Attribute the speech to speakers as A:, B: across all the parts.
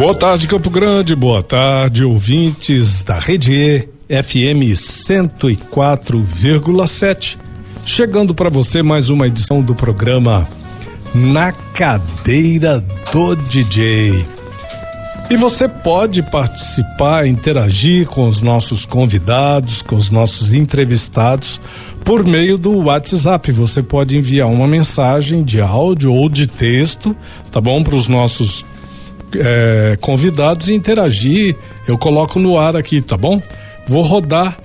A: Boa tarde, Campo Grande. Boa tarde, ouvintes da Rede E, FM 104,7. Chegando para você mais uma edição do programa Na Cadeira do DJ. E você pode participar, interagir com os nossos convidados, com os nossos entrevistados por meio do WhatsApp. Você pode enviar uma mensagem de áudio ou de texto, tá bom? Para os nossos é, convidados e interagir. Eu coloco no ar aqui, tá bom? Vou rodar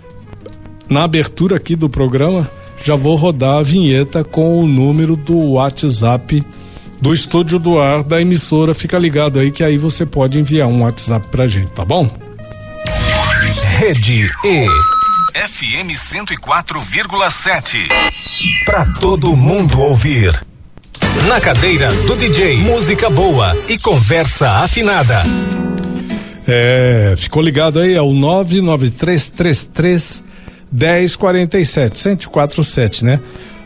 A: na abertura aqui do programa, já vou rodar a vinheta com o número do WhatsApp do estúdio do ar da emissora. Fica ligado aí que aí você pode enviar um WhatsApp pra gente, tá bom?
B: Rede E. FM 104,7. Para todo mundo ouvir. Na cadeira do DJ, música boa e conversa afinada.
A: É, ficou ligado aí ao 99333 1047, 1047, né?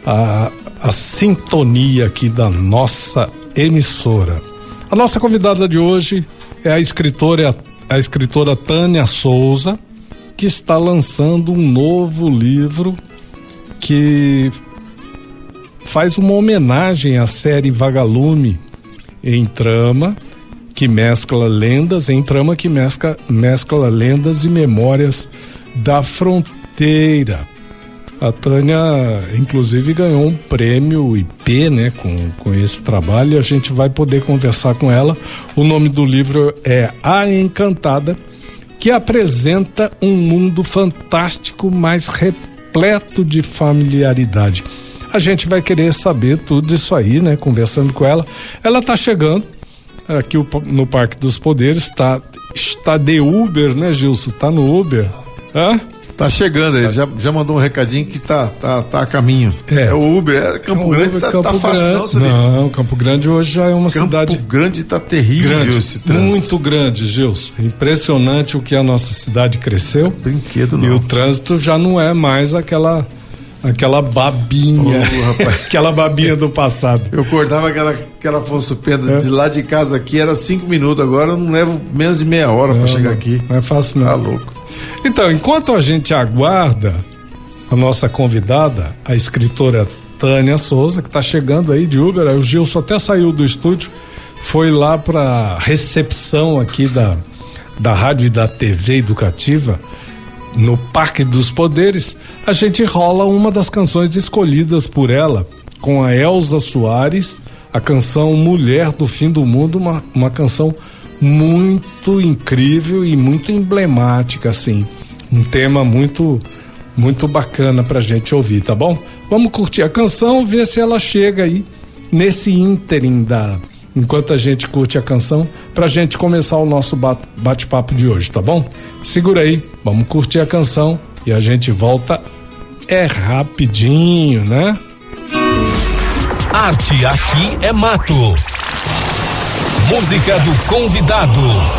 A: A, a sintonia aqui da nossa emissora. A nossa convidada de hoje é a escritora, a escritora Tânia Souza, que está lançando um novo livro que faz uma homenagem à série Vagalume em trama, que mescla lendas, em trama que mescla, mescla lendas e memórias da fronteira. A Tânia, inclusive, ganhou um prêmio IP, né, com, com esse trabalho, e a gente vai poder conversar com ela. O nome do livro é A Encantada, que apresenta um mundo fantástico, mas repleto de familiaridade a gente vai querer saber tudo isso aí, né? Conversando com ela. Ela tá chegando aqui no Parque dos Poderes, tá, está de Uber, né, Gilson? Tá no Uber. Hã?
C: Tá chegando, ele já, já mandou um recadinho que tá, tá, tá a caminho. É, é o Uber, é, Campo Grande Uber, tá,
A: Campo
C: tá fácil
A: Grande,
C: não?
A: Não, Campo Grande hoje já é uma
C: Campo
A: cidade...
C: Campo Grande tá terrível
A: grande,
C: esse trânsito.
A: Muito grande, Gilson. Impressionante o que a nossa cidade cresceu.
C: Brinquedo não.
A: E o trânsito já não é mais aquela Aquela babinha. Oh, aquela babinha do passado.
C: Eu cortava aquela, aquela Afonso Pena é. de lá de casa aqui, era cinco minutos. Agora eu não levo menos de meia hora para chegar aqui.
A: Não é fácil, não.
C: Tá louco.
A: Então, enquanto a gente aguarda a nossa convidada, a escritora Tânia Souza, que está chegando aí de Uber, o Gilson até saiu do estúdio, foi lá para recepção aqui da, da rádio e da TV educativa no Parque dos Poderes, a gente rola uma das canções escolhidas por ela, com a Elza Soares, a canção Mulher do Fim do Mundo, uma, uma canção muito incrível e muito emblemática, assim. Um tema muito, muito bacana pra gente ouvir, tá bom? Vamos curtir a canção, ver se ela chega aí nesse ínterim da. Enquanto a gente curte a canção, pra gente começar o nosso bate-papo de hoje, tá bom? Segura aí, vamos curtir a canção e a gente volta. É rapidinho, né?
B: Arte aqui é mato. Música do convidado.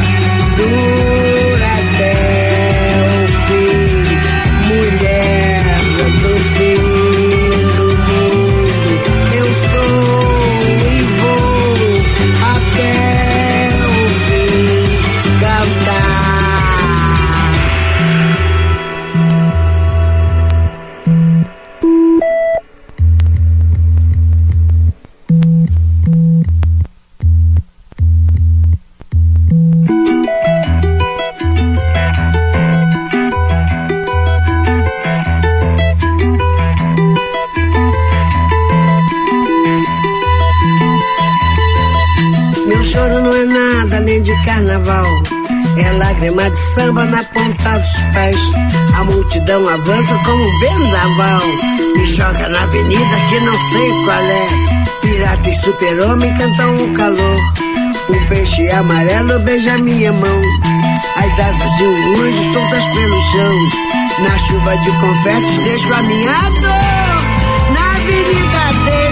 D: de carnaval. É lágrima de samba na ponta dos pés. A multidão avança como um vendaval. Me joga na avenida que não sei qual é. Pirata e super-homem cantam o calor. Um peixe amarelo beija minha mão. As asas de um anjo soltas pelo chão. Na chuva de confetes deixo a minha dor. Na avenida deixei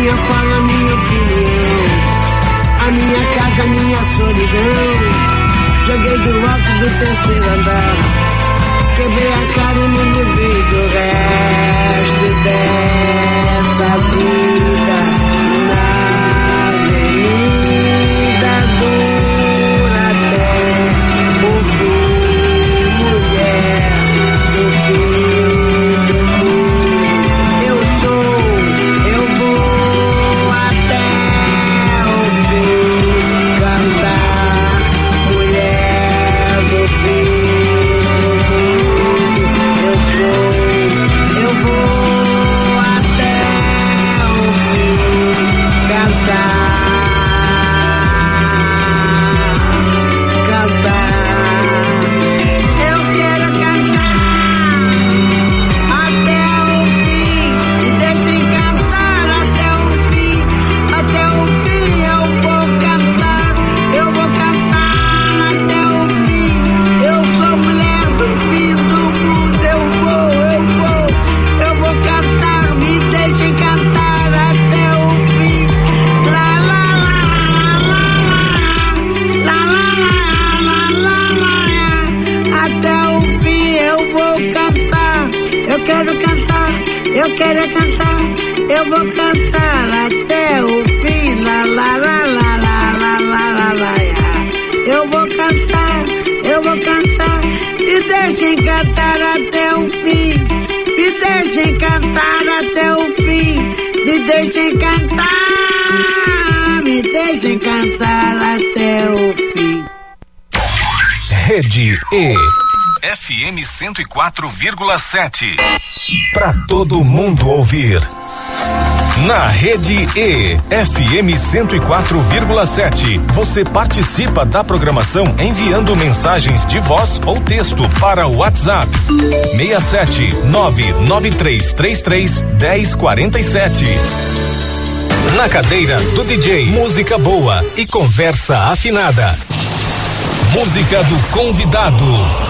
D: A minha fala, a minha opinião. A minha casa, a minha solidão. Joguei do alto do terceiro andar. Quebrei a cara e me livrei do resto dessa vida é cantar. Eu vou cantar até o fim. Lá, lá, lá, lá, lá, lá, lá, lá, lá. Eu vou cantar, eu vou cantar. Me deixem cantar até o fim. Me deixem cantar até o fim. Me deixem cantar. Me deixem cantar até o fim.
B: Rede E. FM 104,7. Para todo mundo ouvir. Na Rede E, FM 104,7. Você participa da programação enviando mensagens de voz ou texto para o WhatsApp 67 99333 1047. Na cadeira do DJ, música boa e conversa afinada. Música do convidado.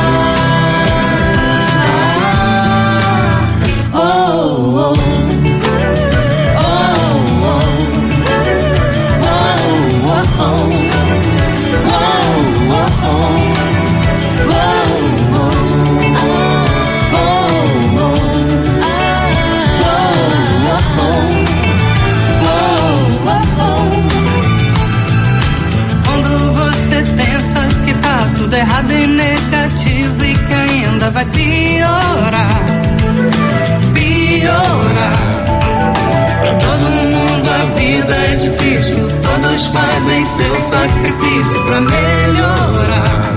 E: Seu sacrifício pra melhorar.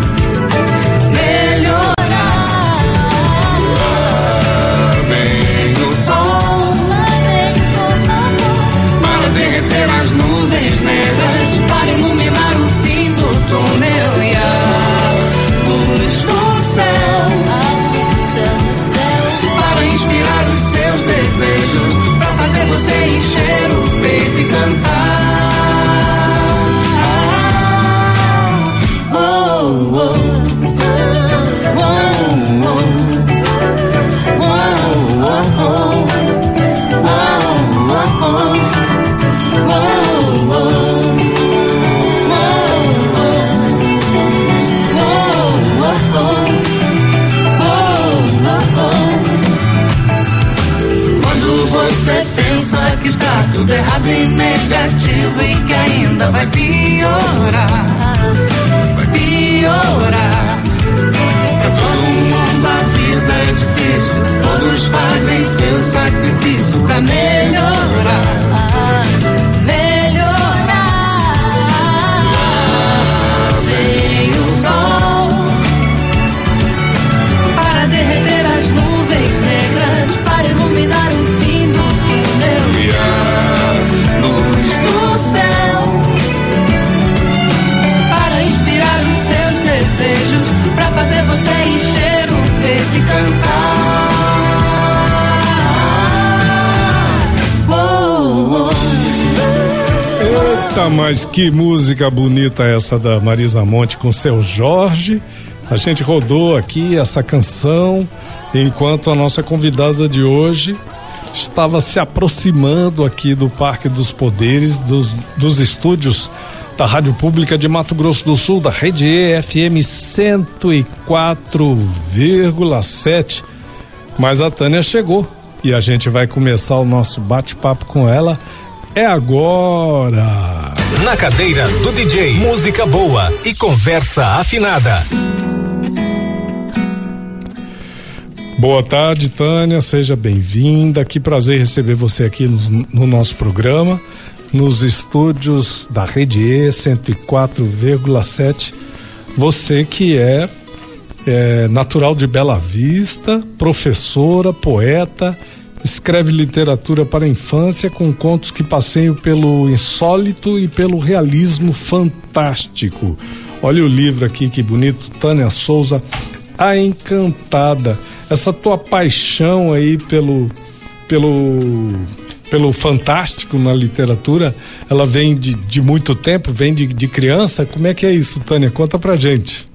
E: Melhorar. Vem o sol para derreter as nuvens negras, para iluminar o fim do túnel e a luz do céu. Para inspirar os seus desejos, para fazer você encher o peito e cantar. Tudo errado e negativo e que ainda vai piorar,
A: Eita, mas que música bonita essa da Marisa Monte com seu Jorge. A gente rodou aqui essa canção enquanto a nossa convidada de hoje estava se aproximando aqui do Parque dos Poderes, dos, dos estúdios da Rádio Pública de Mato Grosso do Sul, da Rede EFM 104,7. Mas a Tânia chegou e a gente vai começar o nosso bate-papo com ela. É agora!
B: Na cadeira do DJ, música boa e conversa afinada.
A: Boa tarde, Tânia, seja bem-vinda. Que prazer receber você aqui no, no nosso programa, nos estúdios da Rede E 104,7. Você que é, é natural de Bela Vista, professora, poeta, escreve literatura para a infância com contos que passeiam pelo insólito e pelo realismo fantástico. Olha o livro aqui, que bonito, Tânia Souza, A Encantada. Essa tua paixão aí pelo pelo pelo fantástico na literatura, ela vem de, de muito tempo, vem de, de criança. Como é que é isso, Tânia? Conta pra gente.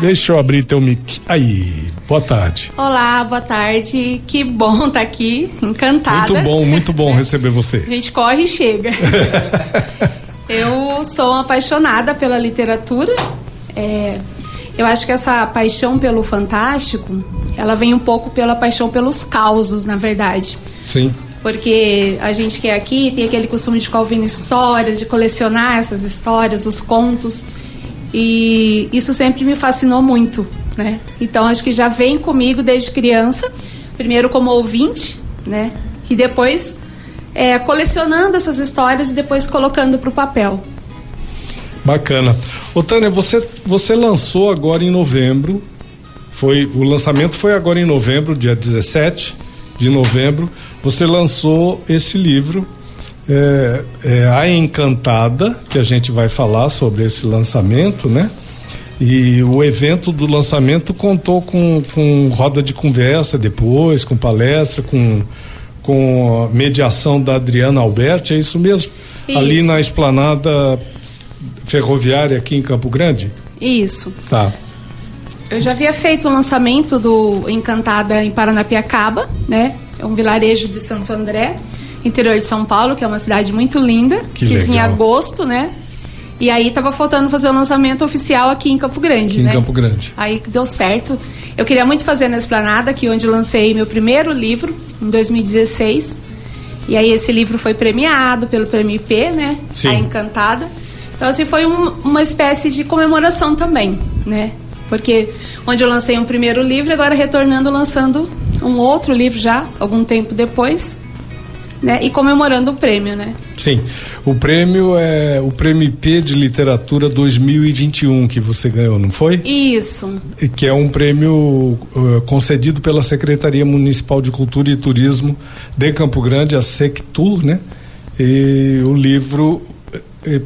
A: Deixa eu abrir teu mic. Aí, boa tarde.
F: Olá, boa tarde. Que bom estar aqui, encantada.
A: Muito bom, muito bom receber você.
F: A gente corre e chega. eu sou apaixonada pela literatura. É, eu acho que essa paixão pelo fantástico, ela vem um pouco pela paixão pelos causos, na verdade.
A: Sim.
F: Porque a gente que é aqui tem aquele costume de ficar ouvindo histórias, de colecionar essas histórias, os contos. E isso sempre me fascinou muito, né? Então acho que já vem comigo desde criança, primeiro como ouvinte, né? E depois é, colecionando essas histórias e depois colocando para o papel.
A: Bacana. Ô Tânia, você, você lançou agora em novembro, foi o lançamento foi agora em novembro, dia 17 de novembro, você lançou esse livro, é, é, A Encantada, que a gente vai falar sobre esse lançamento, né? E o evento do lançamento contou com, com roda de conversa depois, com palestra, com, com mediação da Adriana Alberti, é isso mesmo?
F: Isso.
A: Ali na esplanada ferroviária aqui em Campo Grande?
F: Isso.
A: Tá.
F: Eu já havia feito o lançamento do Encantada em Paranapiacaba, né? É um vilarejo de Santo André, interior de São Paulo, que é uma cidade muito linda.
A: Que
F: Fiz em
A: legal.
F: agosto, né? E aí tava faltando fazer o lançamento oficial aqui em Campo Grande,
A: Aqui em
F: né?
A: Campo Grande.
F: Aí deu certo. Eu queria muito fazer na Esplanada, aqui onde eu lancei meu primeiro livro, em 2016. E aí esse livro foi premiado pelo Prêmio IP, né?
A: Sim.
F: A Encantada. Então, assim, foi um- uma espécie de comemoração também, né? Porque onde eu lancei um primeiro livro, agora retornando lançando um outro livro já, algum tempo depois. Né? E comemorando o prêmio, né?
A: Sim. O prêmio é o Prêmio IP de Literatura 2021 que você ganhou, não foi?
F: Isso.
A: E Que é um prêmio uh, concedido pela Secretaria Municipal de Cultura e Turismo de Campo Grande, a Sectur, né? E o livro eh,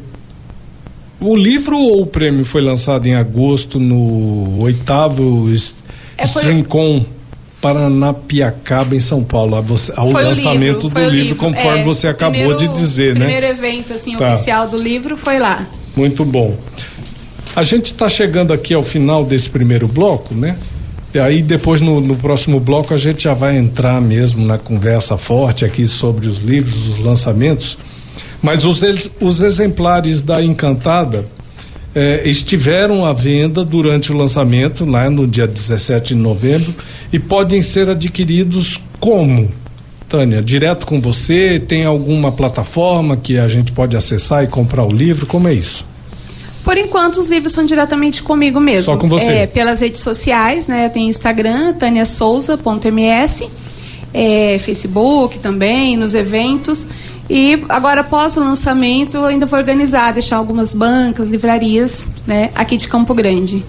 A: o livro ou o prêmio foi lançado em agosto no oitavo
F: É, foi-
A: Streamcom Paranapiacaba em São Paulo, ao
F: Foi o
A: lançamento
F: livro,
A: do
F: foi o
A: livro, conforme
F: É,
A: você
F: o
A: acabou
F: primeiro-
A: de dizer,
F: o
A: né?
F: primeiro evento assim
A: Tá.
F: oficial do livro foi lá.
A: Muito bom. A gente está chegando aqui ao final desse primeiro bloco, né? E aí depois no, no próximo bloco a gente já vai entrar mesmo na conversa forte aqui sobre os livros, os lançamentos. Mas os, os exemplares da Encantada eh, estiveram à venda durante o lançamento, lá no dia 17 de novembro, e podem ser adquiridos como? Tânia, direto com você? Tem alguma plataforma que a gente pode acessar e comprar o livro? Como é isso?
F: Por enquanto, os livros são diretamente comigo mesmo.
A: Só com você?
F: É, pelas redes sociais, né? Eu tenho Instagram, taniasouza.ms, é, Facebook também, nos eventos. E agora, após o lançamento, eu ainda vou organizar, deixar algumas bancas, livrarias, né? Aqui de Campo Grande.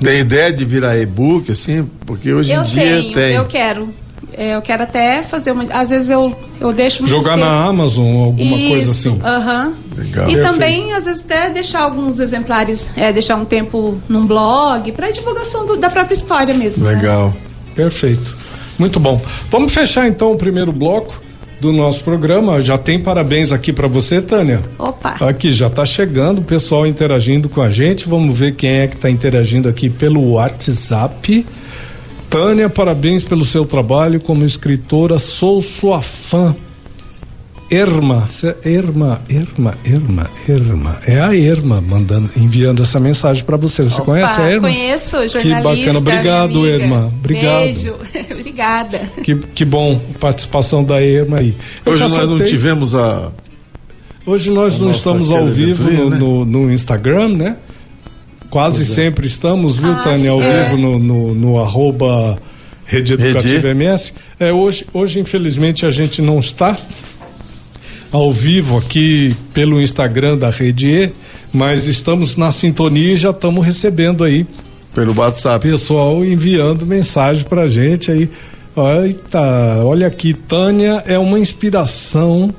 C: Tem ideia de virar e-book, assim? Porque hoje
F: eu
C: em dia
F: tenho,
C: tem.
F: eu quero. É, eu quero até fazer uma. Às vezes eu, eu deixo
A: Jogar na. Amazon, alguma coisa
F: Isso,
A: assim.
F: aham.
C: Legal.
F: E
A: Perfeito.
F: também, às vezes, até deixar alguns exemplares, é, deixar um tempo num blog, para divulgação do- da própria história mesmo. né?
C: Legal.
A: Perfeito. Muito bom. Vamos fechar então o primeiro bloco do nosso programa. Já tem parabéns aqui para você, Tânia.
F: Opa!
A: Aqui já está chegando o pessoal interagindo com a gente. Vamos ver quem é que está interagindo aqui pelo WhatsApp. Tânia, parabéns pelo seu trabalho como escritora. Sou sua fã. Erma, cê- Erma, Erma, Erma, Erma. É a Erma mandando, enviando essa mensagem para você. Você
F: Opa,
A: conhece a Erma?
F: Conheço, jornalista.
A: Que bacana. Obrigado. Erma. Obrigado.
F: Beijo. Obrigada.
A: Que, que bom a participação da Erma aí. Eu
C: Hoje
A: já
C: nós não
A: soltei-
C: tivemos a.
A: Hoje nós
C: a
A: não estamos ao vivo no,
C: né?
A: no, no Instagram, né? Quase sempre estamos, viu,
F: Ah,
A: Tânia, ao
F: sim.
A: vivo no, no, no arroba Rede Educativa
C: Rede.
A: MS. É, hoje, hoje, infelizmente, a gente não está ao vivo aqui pelo Instagram da Rede E, mas estamos na sintonia e já estamos recebendo aí
C: Pelo WhatsApp.
A: pessoal enviando mensagem pra gente aí. Eita, olha aqui, Tânia é uma inspiração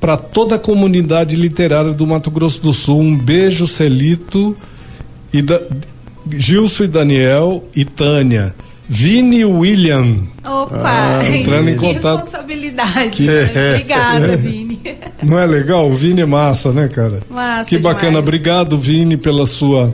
A: para toda a comunidade literária do Mato Grosso do Sul. Um beijo, Celito e da, Gilson e Daniel e Tânia. Vini William.
F: Opa!
A: Ah, entrando em
F: que
A: contato.
F: responsabilidade.
C: Que-
F: né? Obrigada, Vini.
A: Não é legal? O Vini é massa, né, cara?
F: Massa
A: Que bacana.
F: demais.
A: Obrigado, Vini, pela sua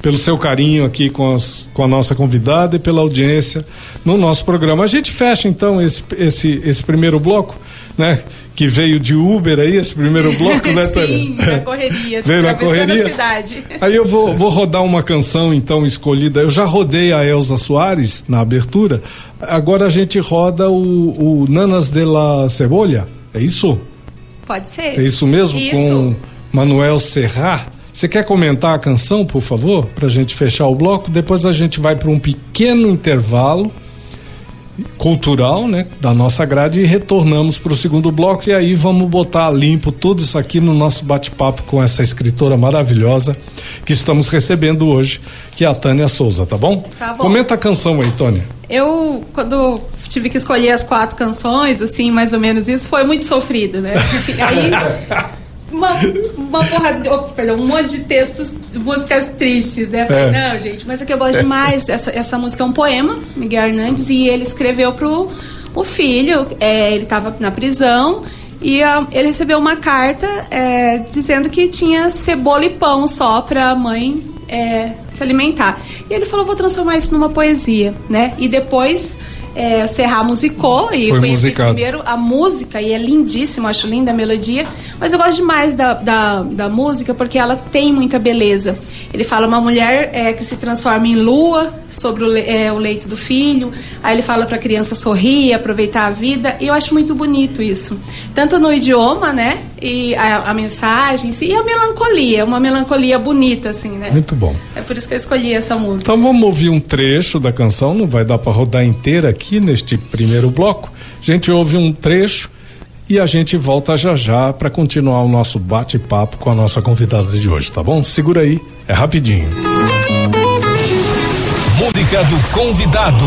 A: pelo seu carinho aqui com, as, com a nossa convidada e pela audiência no nosso programa. A gente fecha então esse, esse, esse primeiro bloco, né? Que veio de Uber aí, esse primeiro bloco, né,
F: Sim,
A: Tânia?
F: na correria.
A: Veio na correria?
F: cidade.
A: Aí eu vou, vou rodar uma canção então escolhida. Eu já rodei a Elza Soares na abertura. Agora a gente roda o, o Nanas de la Cebolha. É isso?
F: Pode ser.
A: É isso mesmo?
F: Isso.
A: Com Manuel Serra. Você quer comentar a canção, por favor, para a gente fechar o bloco? Depois a gente vai para um pequeno intervalo cultural, né, da nossa grade e retornamos para o segundo bloco e aí vamos botar limpo tudo isso aqui no nosso bate-papo com essa escritora maravilhosa que estamos recebendo hoje, que é a Tânia Souza, tá bom?
F: Tá bom.
A: Comenta a canção aí, Tônia.
F: Eu, quando tive que escolher as quatro canções, assim, mais ou menos isso, foi muito sofrido, né? Aí, uma, uma porra de, oh, perdão, um monte de textos, músicas tristes, né? Falei,
A: É.
F: não, gente, mas é que eu gosto demais. Essa, essa música é um poema, Miguel Hernandes, e ele escreveu pro o filho, é, ele estava na prisão. E ah, ele recebeu uma carta é, dizendo que tinha cebola e pão só para a mãe é, se alimentar. E ele falou: vou transformar isso numa poesia, né? E depois é, o Serra musicou e
A: Foi
F: conheci
A: musicado.
F: primeiro a música e é lindíssimo, acho linda a melodia. Mas eu gosto demais da, da, da música porque ela tem muita beleza. Ele fala uma mulher é, que se transforma em lua sobre o, é, o leito do filho. Aí ele fala para a criança sorrir, aproveitar a vida. E eu acho muito bonito isso. Tanto no idioma, né? E a, a mensagem em si, e a melancolia. Uma melancolia bonita, assim, né?
A: Muito bom.
F: É por isso que eu escolhi essa música.
A: Então vamos ouvir um trecho da canção, não vai dar para rodar inteira aqui neste primeiro bloco. A gente ouve um trecho e a gente volta já já para continuar o nosso bate-papo com a nossa convidada de hoje, tá bom? Segura aí, é rapidinho.
B: Música do convidado.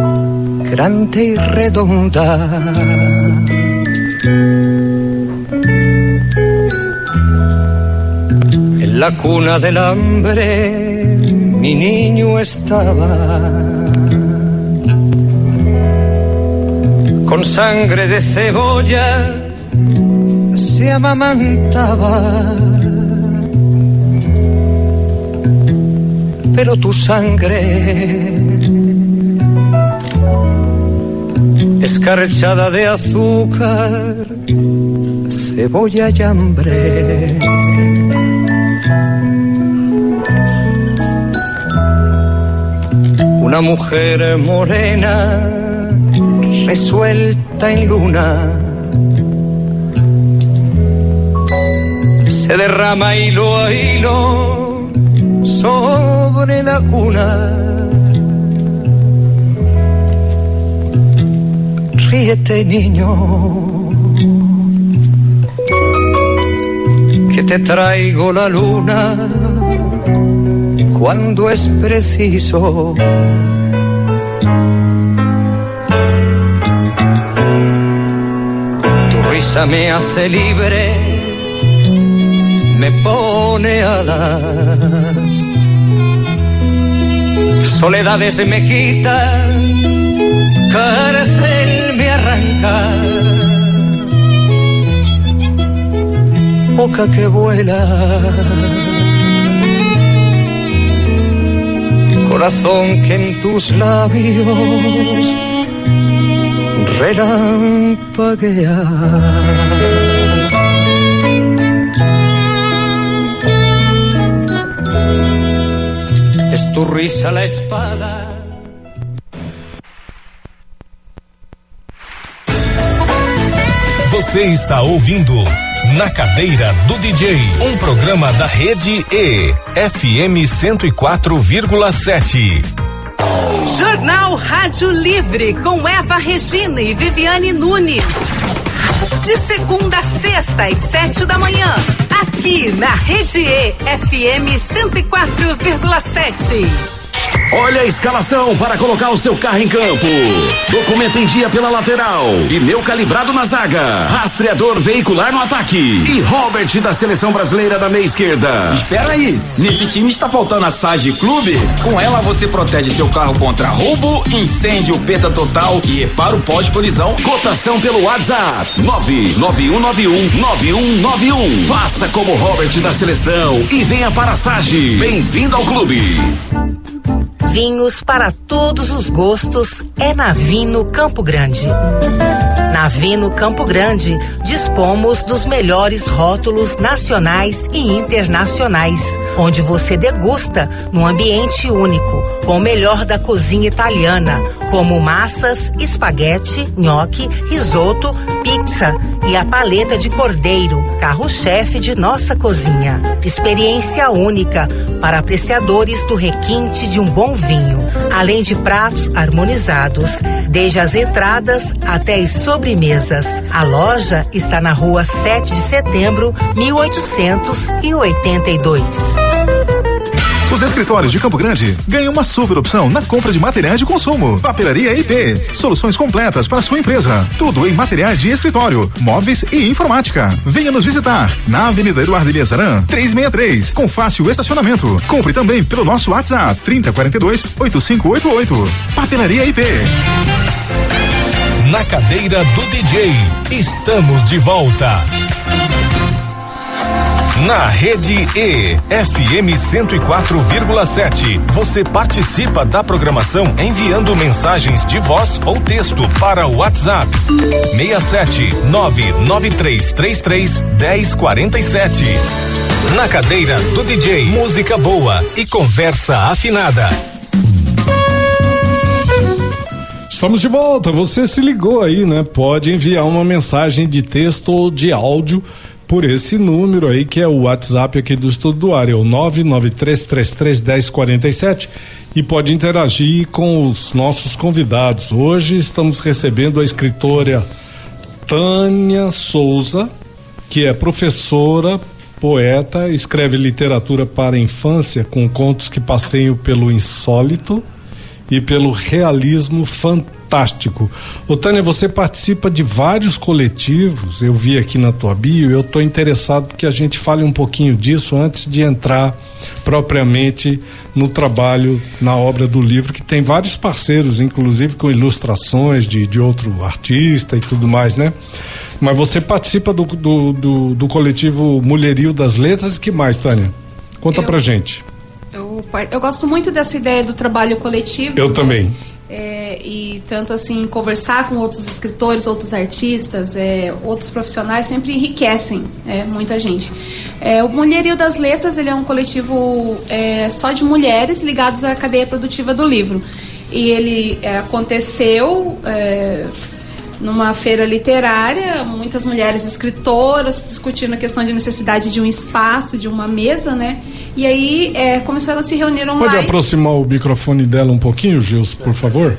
G: grande y redonda. En la cuna del hambre mi niño estaba. Con sangre de cebolla se amamantaba. Pero tu sangre escarchada de azúcar, cebolla y hambre. Una mujer morena, resuelta en luna, se derrama hilo a hilo sobre la cuna. Ríete, niño, que te traigo la luna cuando es preciso. Tu risa me hace libre, me pone alas. Soledades me quita, cárcel me Boca que vuela. corazón que en tus labios relampaguea. Es tu risa la espada.
B: Você está ouvindo Na Cadeira do DJ, um programa da Rede E, FM 104,7.
H: Jornal Rádio Livre com Eva Regina e Viviane Nunes. De segunda a sexta às sete da manhã, aqui na Rede E, FM 104,7.
I: Olha a escalação para colocar o seu carro em campo. Documento em dia pela lateral. Pneu calibrado na zaga. Rastreador veicular no ataque. E Robert da seleção brasileira da meia esquerda.
J: Espera aí, nesse time está faltando a Sage Clube. Com ela você protege seu carro contra roubo, incêndio, perda total e reparo pós-colisão.
I: Cotação pelo WhatsApp 991919191. Faça como Robert da seleção e venha para a Sage. Bem-vindo ao clube.
H: Vinhos para todos os gostos é na Vino Campo Grande. Na Vino Campo Grande, dispomos dos melhores rótulos nacionais e internacionais, onde você degusta num ambiente único, com o melhor da cozinha italiana, como massas, espaguete, nhoque, risoto, pizza e a paleta de cordeiro, carro-chefe de nossa cozinha. Experiência única para apreciadores do requinte de um bom vinho, além de pratos harmonizados, desde as entradas até as sobremesas. A loja está na rua 7 de setembro, 1882.
K: Os escritórios de Campo Grande ganham uma super opção na compra de materiais de consumo. Papelaria IP, soluções completas para sua empresa. Tudo em materiais de escritório, móveis e informática. Venha nos visitar na Avenida Eduardo Eliazaran, 363, com fácil estacionamento. Compre também pelo nosso WhatsApp 3042 8588. Papelaria IP.
B: Na cadeira do DJ, estamos de volta. Na rede E, FM 104,7. Você participa da programação enviando mensagens de voz ou texto para o WhatsApp. 67 99333 1047. Na cadeira do DJ, música boa e conversa afinada.
A: Estamos de volta. Você se ligou aí, né? Pode enviar uma mensagem de texto ou de áudio por esse número aí que é o WhatsApp aqui do Estudo do Ar, é o 993331047 e pode interagir com os nossos convidados. Hoje estamos recebendo a escritora Tânia Souza, que é professora, poeta, escreve literatura para infância com contos que passeiam pelo insólito e pelo realismo fantástico. Ô Tânia, você participa de vários coletivos, eu vi aqui na tua bio, eu estou interessado que a gente fale um pouquinho disso antes de entrar propriamente no trabalho, na obra do livro, que tem vários parceiros, inclusive com ilustrações de, de outro artista e tudo mais, né? Mas você participa do, do, do, do coletivo Mulherio das Letras, que mais, Tânia? Conta
F: Eu-
A: pra gente.
F: Eu, eu gosto muito dessa ideia do trabalho coletivo.
A: Eu
F: né?
A: também.
F: É, e tanto assim, conversar com outros escritores, outros artistas, é, outros profissionais sempre enriquecem é, muita gente. É, o Mulherio das Letras ele é um coletivo é, só de mulheres ligados à cadeia produtiva do livro. E ele é, aconteceu numa feira literária, muitas mulheres escritoras discutindo a questão de necessidade de um espaço, de uma mesa, né? E aí é, começaram a se reunir online.
A: Pode aproximar o microfone dela um pouquinho, Gils, por favor?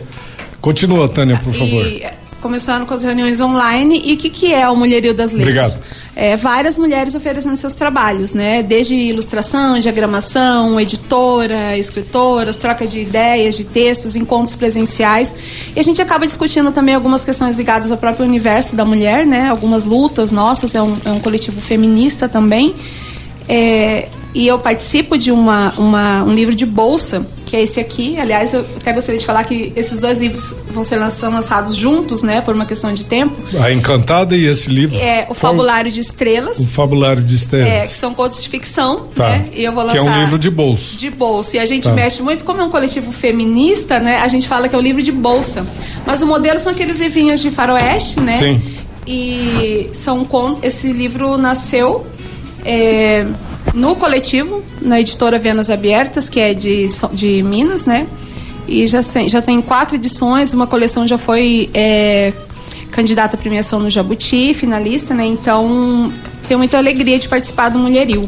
A: Continua, Tânia, por favor.
F: E começaram com as reuniões online. E o que, que é o Mulherio das Letras?
A: Obrigado.
F: É, várias mulheres oferecendo seus trabalhos, né? Desde ilustração, diagramação, editora, escritoras, troca de ideias, de textos, encontros presenciais. E a gente acaba discutindo também algumas questões ligadas ao próprio universo da mulher, né? Algumas lutas nossas, é um, é um coletivo feminista também. É, e eu participo de uma, uma, um livro de bolsa, que é esse aqui. Aliás, eu até gostaria de falar que esses dois livros vão ser lançados juntos, né? Por uma questão de tempo.
A: A Encantada e esse livro.
F: É o Fabulário de Estrelas.
A: O Fabulário de Estrelas.
F: É, que são contos de ficção,
A: Tá.
F: né? E eu vou
A: Que
F: lançar
A: é um livro de bolso.
F: de bolsa. E a gente
A: Tá.
F: mexe muito, como é um coletivo feminista, né? A gente fala que é um livro de bolsa. Mas o modelo são aqueles livrinhos de faroeste, né?
A: Sim.
F: E são con- esse livro nasceu é, no coletivo, na editora Venas Abertas, que é de, de Minas, né? E já, tem- já tem quatro edições, uma coleção já foi é, candidata à premiação no Jabuti, finalista, né? Então, tenho muita alegria de participar do Mulheril.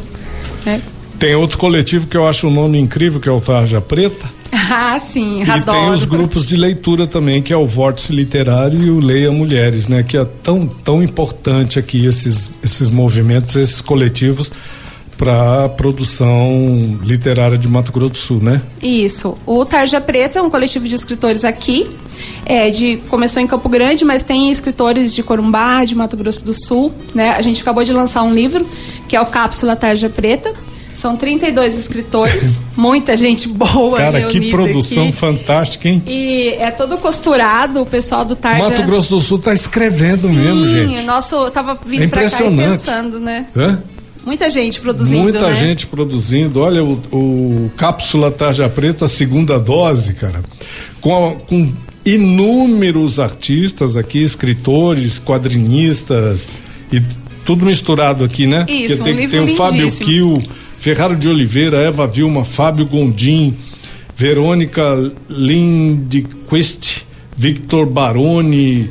F: Né?
A: Tem outro coletivo que eu acho o nome incrível, que é o Tarja Preta.
F: Ah, sim,
A: E
F: adoro.
A: tem os grupos de leitura também, que é o Vórtice Literário e o Leia Mulheres, né? Que é tão, tão importante aqui esses, esses movimentos, esses coletivos para a produção literária de Mato Grosso do Sul, né?
F: Isso. O Tarja Preta é um coletivo de escritores aqui. É, de, começou em Campo Grande, mas tem escritores de Corumbá, de Mato Grosso do Sul. Né? A gente acabou de lançar um livro, que é o Cápsula Tarja Preta. São 32 escritores, muita gente boa
A: Cara, que produção
F: aqui.
A: fantástica, hein?
F: E é todo costurado, o pessoal do Tarja...
A: Mato Grosso do Sul tá escrevendo mesmo, gente.
F: Sim, nosso, eu tava
A: É
F: vindo pra cá e pensando, né?
A: Hã?
F: Muita gente produzindo,
A: Muita
F: né?
A: gente produzindo. Olha, o, o Cápsula Tarja Preta, a segunda dose, cara. Com, a- com inúmeros artistas aqui, escritores, quadrinistas e tudo misturado aqui, né?
F: Isso,
A: Porque
F: um
A: tem,
F: livro
A: tem o Fábio. Kiel, Ferraro de Oliveira, Eva Vilma, Fábio Gondim, Verônica Lindquist, Victor Baroni,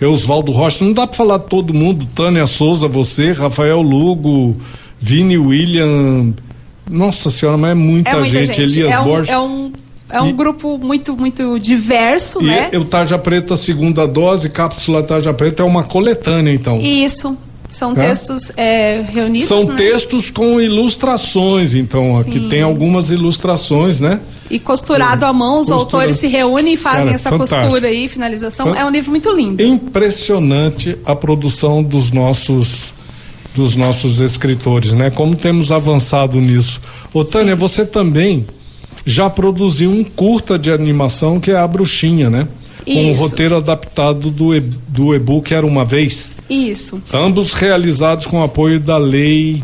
A: Eusvaldo Rocha. Não dá pra falar de todo mundo. Tânia Souza, você, Rafael Lugo, Vini William. Nossa senhora, mas é muita,
F: É muita
A: gente.
F: gente.
A: Elias
F: é um,
A: Borges.
F: é um, é um
A: E-
F: grupo muito, muito diverso,
A: E
F: né?
A: o Tarja Preta, segunda dose, cápsula Tarja Preta é uma coletânea, então.
F: Isso. São
A: Tá?
F: textos é, reunidos.
A: São
F: né?
A: textos com ilustrações, então aqui
F: Sim.
A: tem algumas ilustrações, né?
F: E costurado à mão, os
A: Costura-
F: autores se reúnem e fazem
A: Cara,
F: essa
A: fantástico.
F: costura aí, finalização.
A: Fan-
F: É um livro muito lindo.
A: Impressionante a produção dos nossos dos nossos escritores, né? Como temos avançado nisso. Ô Tânia, você também já produziu um curta de animação que é a Bruxinha, né? Com o roteiro adaptado do, e- do e-book Era Uma Vez.
F: Isso.
A: Ambos realizados com apoio da lei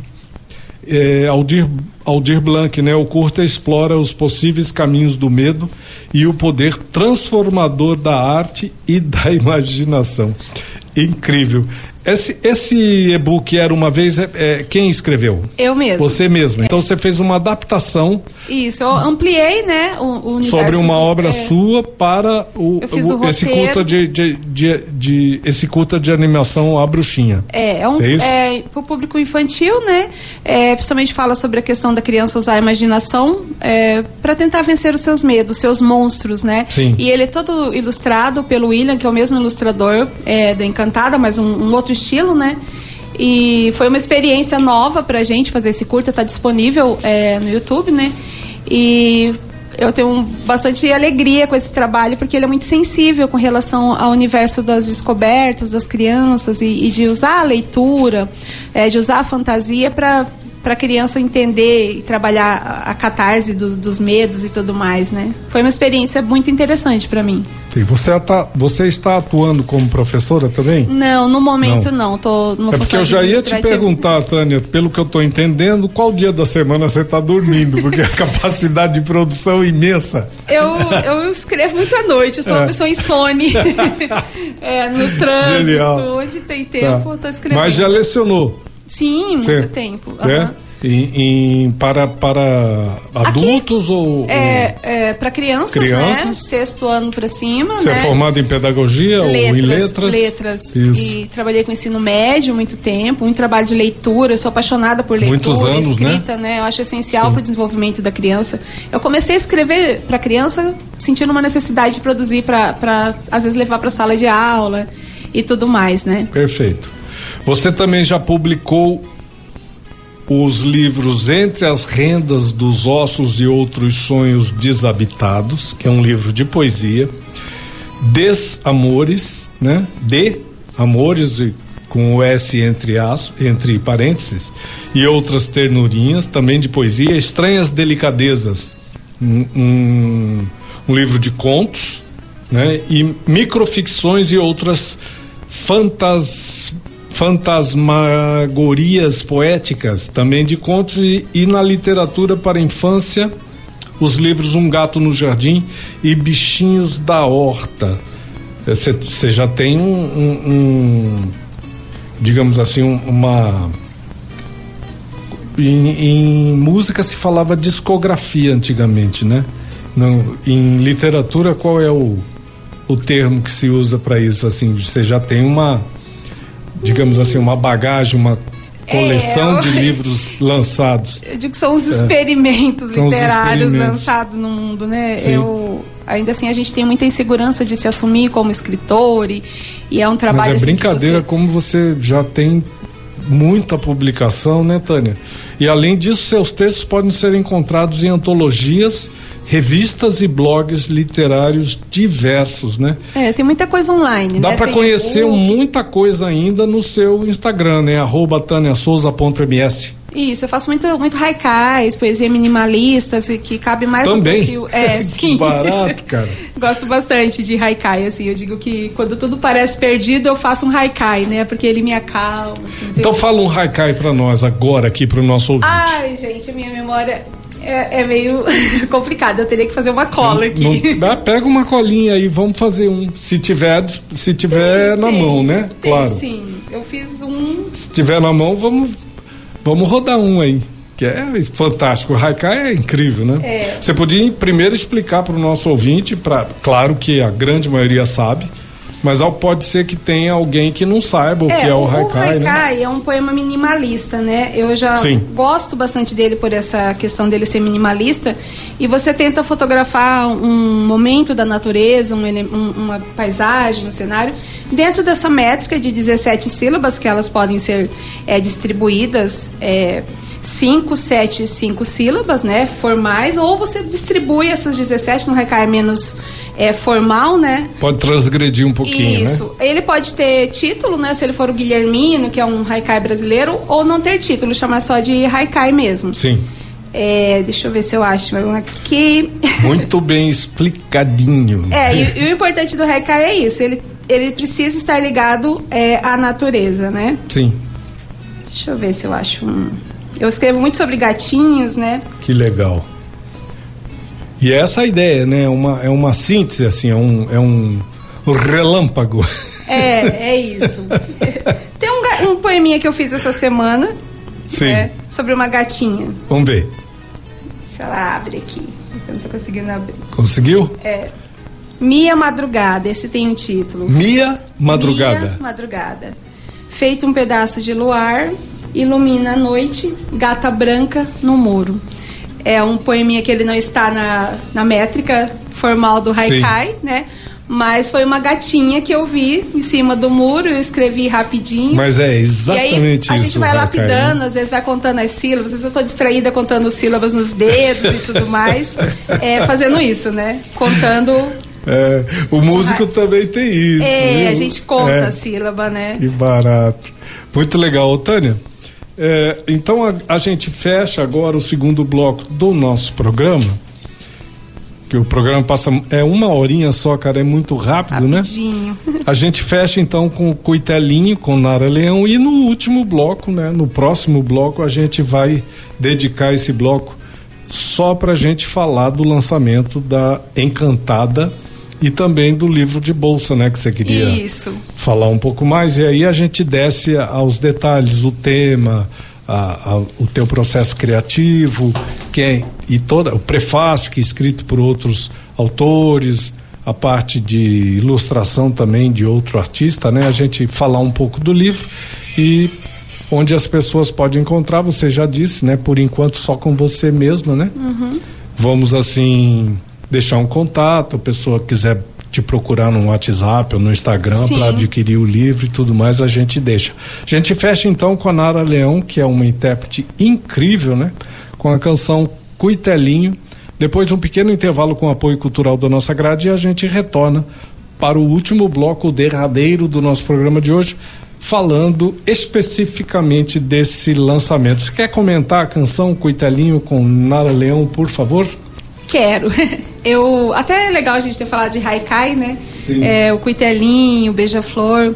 A: é, Aldir, Aldir Blanc, né? O curta explora os possíveis caminhos do medo e o poder transformador da arte e da imaginação. Incrível. Esse, esse e-book era uma vez é, é, quem escreveu?
F: Eu mesmo.
A: Você mesma. Então você fez uma adaptação.
F: Isso, eu ampliei, né, o, o universo
A: sobre uma
F: do-
A: obra
F: é,
A: sua para o,
F: Eu fiz o
A: esse curta de, de, de, de- esse curta de animação A Bruxinha.
F: É, é um
A: É
F: é, pro público infantil, né? É, principalmente fala sobre a questão da criança usar a imaginação é, para tentar vencer os seus medos, seus monstros, né?
A: Sim.
F: E ele é todo ilustrado pelo William, que é o mesmo ilustrador é, da Encantada, mas um, um outro estilo, né? E foi uma experiência nova pra gente fazer esse curta, tá disponível é, no YouTube, né? E eu tenho bastante alegria com esse trabalho, porque ele é muito sensível com relação ao universo das descobertas das crianças e, e de usar a leitura, é, de usar a fantasia para para a criança entender e trabalhar a, catarse dos, dos medos e tudo mais, né? Foi uma experiência muito interessante para mim.
A: E você, ata- você está atuando como professora também?
F: Não, no momento não, tô numa
A: É porque eu já ia te perguntar, Tânia, pelo que eu estou entendendo, qual dia da semana você está dormindo? Porque a capacidade de produção é imensa.
F: Eu, eu escrevo muito à noite, eu sou
A: É.
F: uma pessoa insone. é, no trânsito,
A: Genial.
F: onde tem tempo,
A: Tá.
F: eu tô escrevendo.
A: Mas já lecionou.
F: Sim, muito tempo.
A: né?
F: aham.
A: Em, em- para para adultos ou,
F: É, é, para crianças, né?
A: Crianças.
F: Sexto ano para cima,
A: você
F: né?
A: é formado em pedagogia ou em letras?
F: letras.
A: Isso.
F: E trabalhei com ensino médio muito tempo, muito trabalho de leitura, eu sou apaixonada por leitura,
A: Muitos anos,
F: escrita, né? Eu acho essencial para o desenvolvimento da criança. Eu comecei a escrever para criança sentindo uma necessidade de produzir para às vezes levar para sala de aula e tudo mais, né?
A: Perfeito. Você também já publicou os livros Entre as Rendas dos Ossos e Outros Sonhos Desabitados, que é um livro de poesia. Desamores, né? De Amores, com o S entre, as, entre parênteses, e outras ternurinhas, também de poesia. Estranhas Delicadezas, um, um, um livro de contos, né? E microficções e outras fantas, fantasmagorias poéticas, também de contos e, e na literatura para infância, os livros Um Gato no Jardim e Bichinhos da Horta. Você já tem um, um- um, digamos assim, um- uma em, em música se falava discografia antigamente, né? Não, em literatura qual é o, o termo que se usa para isso? Assim, você já tem uma, digamos assim, uma bagagem, uma coleção
F: É,
A: de
F: eu-
A: livros lançados.
F: Eu digo que são os
A: É.
F: experimentos
A: os
F: literários
A: experimentos.
F: lançados no mundo, né?
A: Sim.
F: Eu ainda assim a gente tem muita insegurança de se assumir como escritor e, e é um trabalho
A: Mas é
F: assim,
A: brincadeira
F: você-
A: como você já tem muita publicação, né, Tânia? E além disso, seus textos podem ser encontrados em antologias, revistas e blogs literários diversos, né?
F: É, tem muita coisa online,
A: Dá
F: né?
A: para conhecer muita coisa ainda no seu Instagram, né? Arroba taniasouza.ms.
F: Isso, eu faço muito, muito haikais, poesia minimalista, assim, que cabe mais
A: Também?
F: no perfil. É,
A: Que
F: sim.
A: barato, cara.
F: Gosto bastante de haikai, assim. Eu digo que quando tudo parece perdido, eu faço um haikai, né? Porque ele me acalma. Assim,
A: Então fala um haikai para nós agora aqui pro nosso ouvinte.
F: Ai, gente, a minha memória é, é meio complicada. Eu teria que fazer uma cola aqui.
A: Não- ah, pega uma colinha aí, vamos fazer um. Se tiver, se tiver na mão, né?
F: Tem,
A: claro.
F: sim. Eu fiz um.
A: Se tiver na mão, vamos, vamos rodar um aí. Que é fantástico. O Haikai é incrível, né?
F: É.
A: Você podia primeiro explicar para o nosso ouvinte, pra, claro que a grande maioria sabe, mas ao- pode ser que tenha alguém que não saiba o que é o Haikai, né?
F: haikai é um poema minimalista, né? Eu já
A: Sim.
F: gosto bastante dele por essa questão dele ser minimalista. E você tenta fotografar um momento da natureza, um um- uma paisagem, um cenário, dentro dessa métrica de 17 sílabas, que elas podem ser é, distribuídas. É, 5, 7, 5 sílabas, né, formais, ou você distribui essas 17 no é menos é, formal, né,
A: Pode transgredir um pouquinho,
F: isso.
A: né?
F: Ele pode ter título, né? Se ele for o Guilhermino, que é um haikai brasileiro, ou não ter título, chamar só de haikai mesmo.
A: Sim.
F: É, deixa eu ver se eu acho aqui.
A: Muito bem explicadinho.
F: É, e, e o importante do haikai é isso. Ele, ele precisa estar ligado é, à natureza, né?
A: Sim.
F: Deixa eu ver se eu acho um. Eu escrevo muito sobre gatinhos, né?
A: Que legal. E essa é a ideia, né? É uma, é uma síntese, assim, é um, é um relâmpago.
F: É, é isso. Tem um, um poeminha que eu fiz essa semana.
A: Sim.
F: É, sobre uma gatinha.
A: Vamos ver.
F: Se ela abre aqui. Eu não tô conseguindo abrir.
A: Conseguiu?
F: É. Mia Madrugada, esse tem um título.
A: Mia Madrugada.
F: Mia Madrugada. Feito um pedaço de luar, ilumina a noite, gata branca no muro. É um poeminha que ele não está na, na métrica formal do haikai, né? Mas foi uma gatinha que eu vi em cima do muro, eu escrevi rapidinho.
A: Mas é exatamente
F: e aí,
A: isso.
F: A gente vai lapidando, às vezes vai contando as sílabas, às vezes eu tô distraída contando sílabas nos dedos e tudo mais. É, fazendo isso, né? Contando.
A: É, o músico também tem isso.
F: é,
A: viu?
F: a gente conta
A: É,
F: a sílaba, né?
A: Que barato. Muito legal, Tânia. é, então a, a gente fecha agora o segundo bloco do nosso programa. Que o programa passa. É uma horinha só, cara, é muito rápido, né?
F: Rapidinho.
A: A gente fecha então com o Coitelinho, com Nara Leão e no último bloco, né? No próximo bloco a gente vai dedicar esse bloco só pra gente falar do lançamento da Encantada e também do livro de bolsa, né? Que você queria
F: Isso.
A: falar um pouco mais e aí a gente desce aos detalhes, o tema, a- a- o teu processo criativo, quem e toda o prefácio que é escrito por outros autores, a parte de ilustração também de outro artista, né? A gente falar um pouco do livro e onde as pessoas podem encontrar, você já disse, né? Por enquanto só com você mesma, né?
F: Uhum.
A: Vamos assim deixar um contato, a pessoa quiser te procurar no WhatsApp ou no Instagram para adquirir o livro e tudo mais, a gente deixa. A gente fecha então com a Nara Leão, que é uma intérprete incrível, né? Com a canção Cuitelinho. Depois de um pequeno intervalo com o apoio cultural da nossa grade, a gente retorna para o último bloco, derradeiro do nosso programa de hoje, falando especificamente desse lançamento. Você quer comentar a canção Cuitelinho com Nara Leão, por favor?
F: Quero. Eu até é legal a gente ter falado de Haikai, né?
A: Sim.
F: É, o Cuitelinho, o Beija-Flor.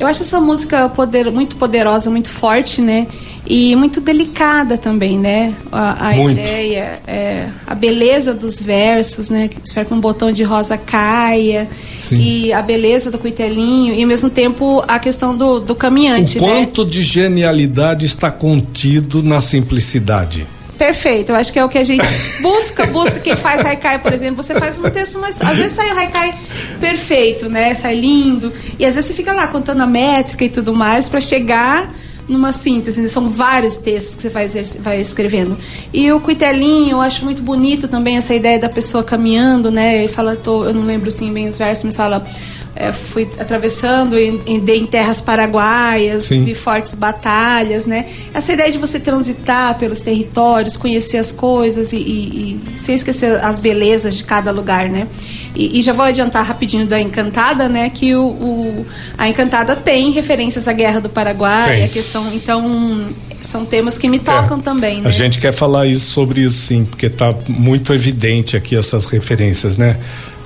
F: Eu acho essa música poder, muito poderosa, muito forte, né? E muito delicada também, né? A, a ideia, é, a beleza dos versos, né? Espero que um botão de rosa caia.
A: Sim.
F: E a beleza do Cuitelinho. E ao mesmo tempo a questão do, do caminhante,
A: o
F: né?
A: quanto de genialidade está contido na simplicidade.
F: Perfeito, eu acho que é o que a gente busca, busca quem faz haikai, por exemplo, você faz um texto mais. Às vezes sai o haikai perfeito, né? Sai lindo. E às vezes você fica lá contando a métrica e tudo mais para chegar numa síntese. né? São vários textos que você vai, vai escrevendo. E o Cuitelinho, eu acho muito bonito também essa ideia da pessoa caminhando, né? Ele fala, tô, eu não lembro assim bem os versos, mas fala. É, fui atravessando e, e dei em terras paraguaias,
A: Sim.
F: vi fortes batalhas, né? Essa ideia de você transitar pelos territórios, conhecer as coisas e, e- e sem esquecer as belezas de cada lugar, né? E, e já vou adiantar rapidinho da Encantada, né? Que o, o- a Encantada tem referências à Guerra do Paraguai,
A: Tem.
F: a questão, então são temas que me tocam também, né?
A: A gente quer falar isso sobre isso sim, porque está muito evidente aqui essas referências, né?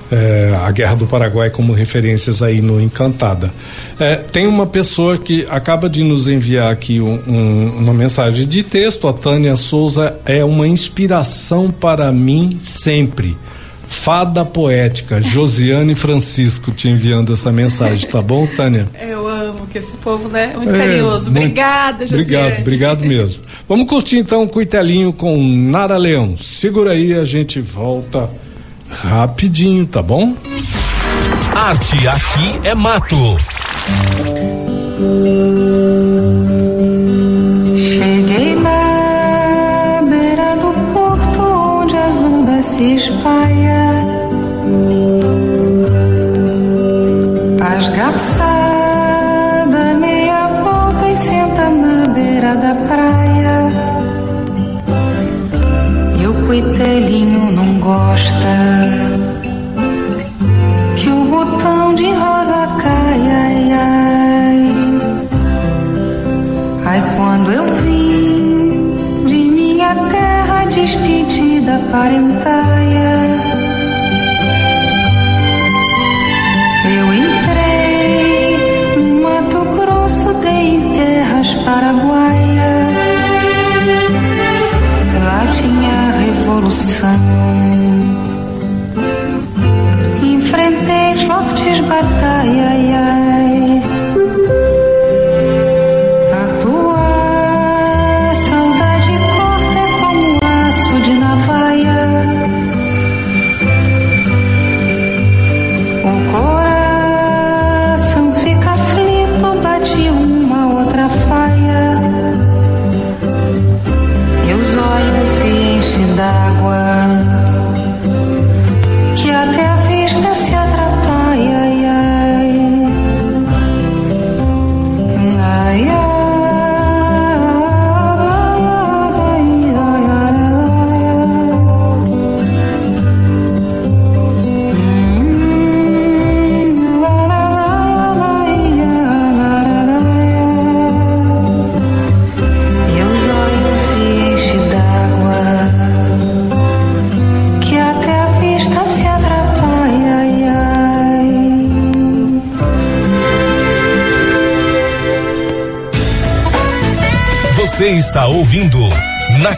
A: É, a Guerra do Paraguai como referências aí no Encantada. É, tem uma pessoa que acaba de nos enviar aqui um- um- uma mensagem de texto. A Tânia Souza é uma inspiração para mim sempre. Fada poética, Josiane Francisco te enviando essa mensagem, tá bom, Tânia?
F: Eu amo que esse povo, né? É muito
A: É,
F: carinhoso.
A: muito-
F: Obrigada, Josiane.
A: Obrigado, obrigado mesmo. Vamos curtir então o Cuitelinho com Nara Leão. Segura aí, a gente volta rapidinho, tá bom?
B: Arte aqui é mato.
L: Cheguei na beira do porto onde as ondas se espalham. Parentaia. Eu entrei no Mato Grosso, dei terras paraguaias.
E: Lá tinha revolução. Enfrentei fortes batalhas.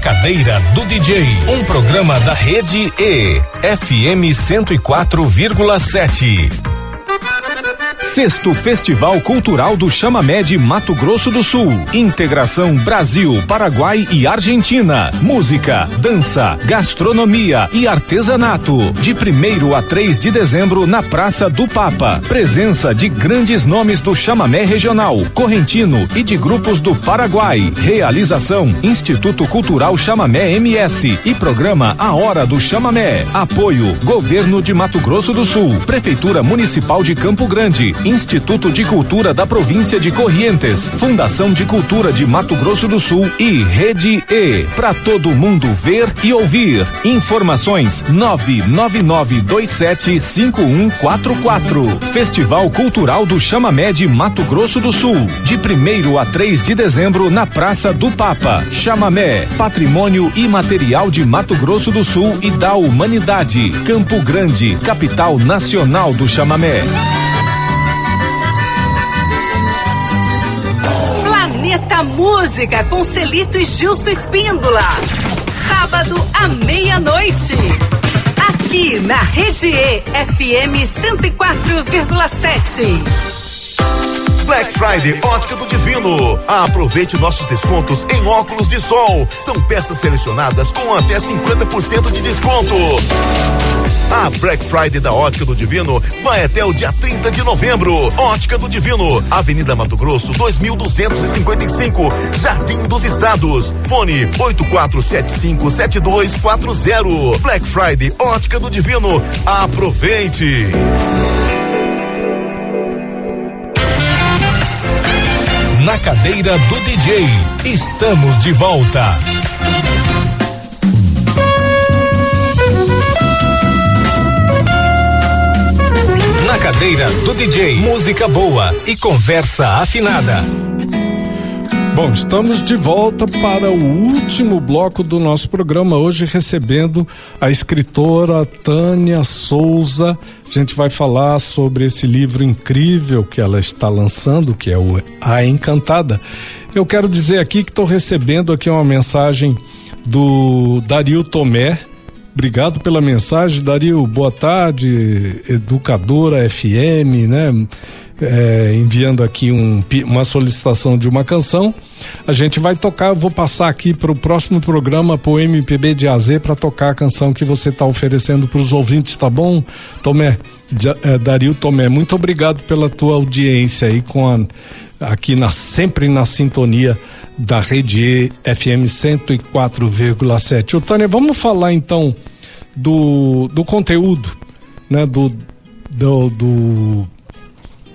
B: Cadeira do DJ, um programa da Rede E, FM 104,7. Sexto Festival Cultural do Chamamé de Mato Grosso do Sul. Integração Brasil, Paraguai e Argentina. Música, dança, gastronomia e artesanato. De 1 a 3 de dezembro na Praça do Papa. Presença de grandes nomes do chamamé regional, correntino e de grupos do Paraguai. Realização Instituto Cultural Chamamé MS e programa A Hora do Chamamé. Apoio Governo de Mato Grosso do Sul, Prefeitura Municipal de Campo Grande, Instituto de Cultura da Província de Corrientes, Fundação de Cultura de Mato Grosso do Sul e Rede E. Para todo mundo ver e ouvir. Informações 999275144. Festival Cultural do Chamamé de Mato Grosso do Sul, de 1 a 3 de dezembro na Praça do Papa. Chamamé, patrimônio imaterial de Mato Grosso do Sul e da humanidade. Campo Grande, capital nacional do chamamé.
M: Planeta Música com Celito e Gilson Espíndola. Sábado à meia-noite. Aqui na Rede E FM 104,7.
N: Black Friday Ótica do Divino. Aproveite nossos descontos em óculos de sol. São peças selecionadas com até 50% de desconto. A Black Friday da Ótica do Divino vai até o dia 30 de novembro. Ótica do Divino, Avenida Mato Grosso, 2255, Jardim dos Estados. Fone 84757240. Black Friday Ótica do Divino. Aproveite.
B: Na cadeira do DJ, estamos de volta. Na cadeira do DJ, música boa e conversa afinada.
A: Bom, estamos de volta para o último bloco do nosso programa, hoje recebendo a escritora Tânia Souza. A gente vai falar sobre esse livro incrível que ela está lançando, que é o A Encantada. Eu quero dizer aqui que estou recebendo aqui uma mensagem do Dario Tomé. Obrigado pela mensagem, Dario. Boa tarde, educadora FM, né? É, enviando aqui um, uma solicitação de uma canção. A gente vai tocar, vou passar aqui para o próximo programa, para o MPB de AZ, para tocar a canção que você está oferecendo para os ouvintes, tá bom, Tomé? É, Dario Tomé, muito obrigado pela tua audiência aí com a, aqui na sempre na sintonia da Rede E FM 104,7. Ô Tânia, vamos falar então do, do conteúdo, né? Do, do, do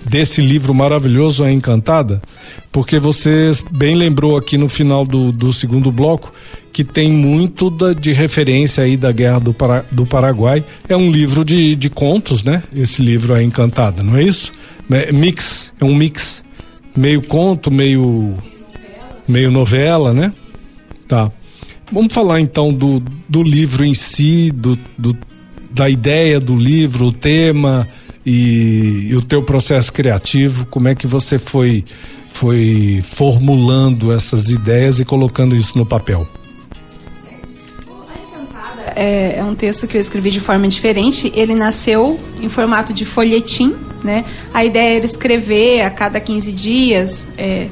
A: desse livro maravilhoso, A Encantada, porque você bem lembrou aqui no final do, do segundo bloco que tem muito da, de referência aí da Guerra do, Para, do Paraguai. É um livro de, de contos, né? Esse livro A Encantada, não é isso? É mix, é um mix, meio conto, meio meio novela, né? Tá. Vamos falar então do, do livro em si, do, do, da ideia do livro, o tema e, e o teu processo criativo, como é que você foi foi formulando essas ideias e colocando isso no papel?
F: é, é um texto que eu escrevi de forma diferente. Ele nasceu em formato de folhetim, né? A ideia era escrever a cada 15 dias é,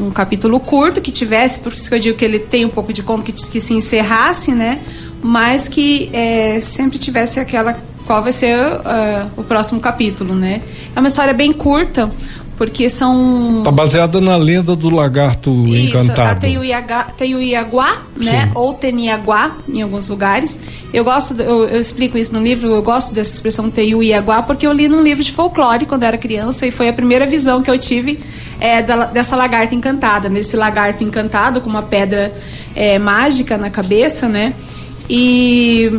F: um capítulo curto que tivesse, por isso que eu digo que ele tem um pouco de conto que, que se encerrasse, né? Mas que é, sempre tivesse aquela qual vai ser uh, o próximo capítulo, né? É uma história bem curta, porque são.
A: Tá baseada na lenda do lagarto
F: Isso,
A: encantado.
F: a Teiuiaga- Teiuiaguá, né?
A: Sim.
F: Ou Teniaguá, em alguns lugares. Eu gosto, eu, eu explico isso no livro, eu gosto dessa expressão Teiuiaguá, porque eu li num livro de folclore quando eu era criança e foi a primeira visão que eu tive é, da- dessa lagarta encantada, nesse lagarto encantado com uma pedra é, mágica na cabeça, né? E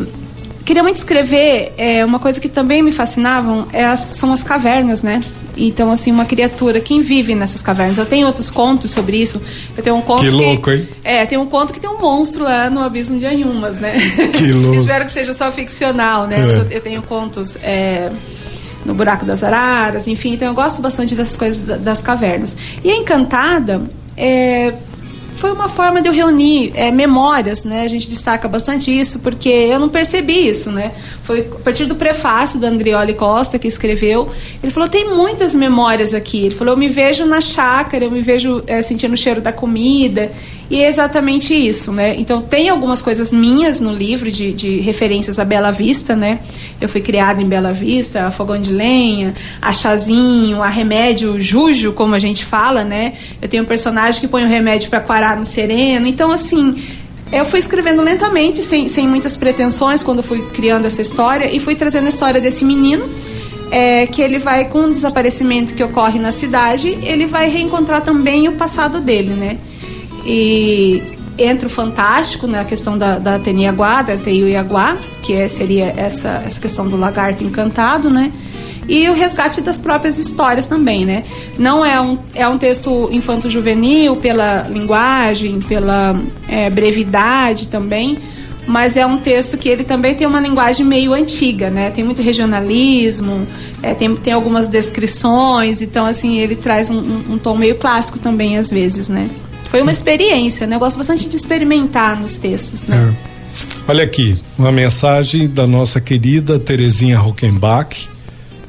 F: queria muito escrever é, uma coisa que também me fascinavam é as- são as cavernas, né? Então, assim, uma criatura, quem vive nessas cavernas? Eu tenho outros contos sobre isso. Eu tenho um conto
A: Que louco, hein?
F: É, tem um conto que tem um monstro lá no Abismo de Anhumas, né?
A: Que louco.
F: Espero que seja só ficcional, né?
A: É.
F: Mas eu, eu tenho contos é, no Buraco das Araras, enfim. Então, eu gosto bastante dessas coisas da- das cavernas. E a Encantada é, foi uma forma de eu reunir é, memórias, né? A gente destaca bastante isso porque eu não percebi isso, né? Foi a partir do prefácio do Andrioli Costa que escreveu. Ele falou: tem muitas memórias aqui. Ele falou: eu me vejo na chácara, eu me vejo é, sentindo o cheiro da comida. E é exatamente isso, né? Então tem algumas coisas minhas no livro de, de referências a Bela Vista, né? Eu fui criada em Bela Vista, a fogão de lenha, a chazinho, a remédio jujo, como a gente fala, né? Eu tenho um personagem que põe o remédio para quarar no sereno. Então, assim, eu fui escrevendo lentamente, sem, sem muitas pretensões, quando fui criando essa história, e fui trazendo a história desse menino. é, que ele vai, com o desaparecimento que ocorre na cidade, ele vai reencontrar também o passado dele, né? E entra o fantástico, né, a questão da, da Teniaguá, da Teiuiaguá, que é, seria essa, essa questão do lagarto encantado, né? E o resgate das próprias histórias também, né? Não é um, é um texto infanto-juvenil pela linguagem, pela é, brevidade também, mas é um texto que ele também tem uma linguagem meio antiga, né? Tem muito regionalismo, é, tem, tem algumas descrições, então assim, ele traz um- um tom meio clássico também às vezes, né? Foi uma experiência, né? Eu gosto bastante de experimentar nos textos, né?
A: Olha aqui, uma mensagem da nossa querida Terezinha Rockenbach,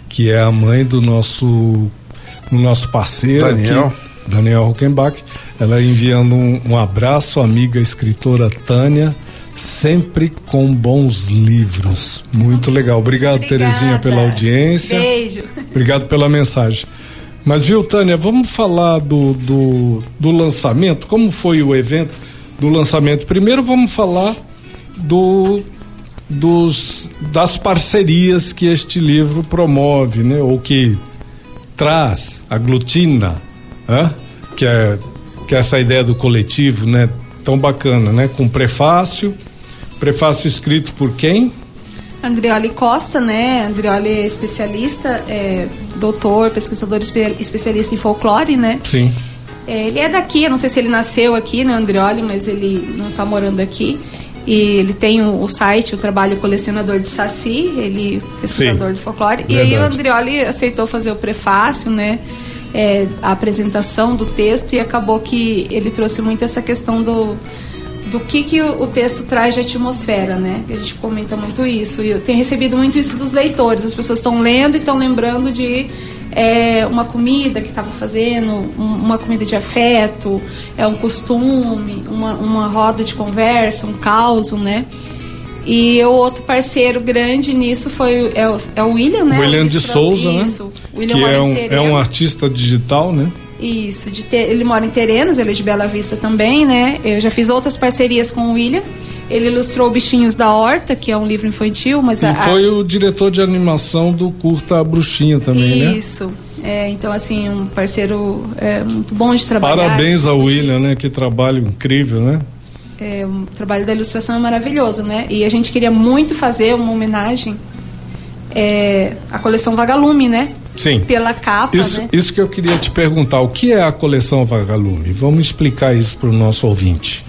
A: que é a mãe do nosso, do nosso parceiro
C: Daniel.
A: aqui, Daniel Rockenbach. Ela enviando um, um abraço, amiga escritora Tânia, sempre com bons livros. Muito legal. Obrigado, Terezinha, pela audiência.
F: Beijo.
A: Obrigado pela mensagem. Mas viu, Tânia, vamos falar do, do, do lançamento? Como foi o evento do lançamento? Primeiro vamos falar do, dos, das parcerias que este livro promove, né? Ou que traz, aglutina, hã? que é que é essa ideia do coletivo, né? Tão bacana, né? Com prefácio, prefácio escrito por quem?
F: Andrioli Costa, né? Andrioli é especialista, é doutor, pesquisador espe- especialista em folclore, né?
A: Sim.
F: É, ele é daqui, eu não sei se ele nasceu aqui, né, Andrioli, mas ele não está morando aqui. E ele tem o, o site, o trabalho colecionador de Saci, ele é pesquisador
A: Sim,
F: de folclore. E aí o
A: verdade.
F: Andrioli aceitou fazer o prefácio, né? é, a apresentação do texto e acabou que ele trouxe muito essa questão do do que, que o, texto traz de atmosfera, né? A gente comenta muito isso. E eu tenho recebido muito isso dos leitores. As pessoas estão lendo e estão lembrando de é, uma comida que estava fazendo, um- uma comida de afeto, é um costume, uma, uma roda de conversa, um caos, né? E o outro parceiro grande nisso foi é o, é o William, né?
A: William de Souza, né?
F: Isso. William
A: que é um, é um artista digital, né?
F: Isso, de ter, ele mora em Terenos, ele é de Bela Vista também, né? Eu já fiz outras parcerias com o William. Ele ilustrou Bichinhos da Horta, que é um livro infantil, mas
A: E
F: a, a-
A: foi o diretor de animação do curta Bruxinha também, né?
F: Isso. É, então, assim, um parceiro é, muito bom de trabalhar.
A: Parabéns ao. William, né? Que trabalho incrível, né?
F: É, o trabalho da ilustração é maravilhoso, né? E a gente queria muito fazer uma homenagem é, à coleção Vagalume, né?
A: Sim.
F: Pela capa,
A: Isso,
F: né?
A: isso que eu queria te perguntar, o que é a coleção Vagalume? Vamos explicar isso para o nosso ouvinte.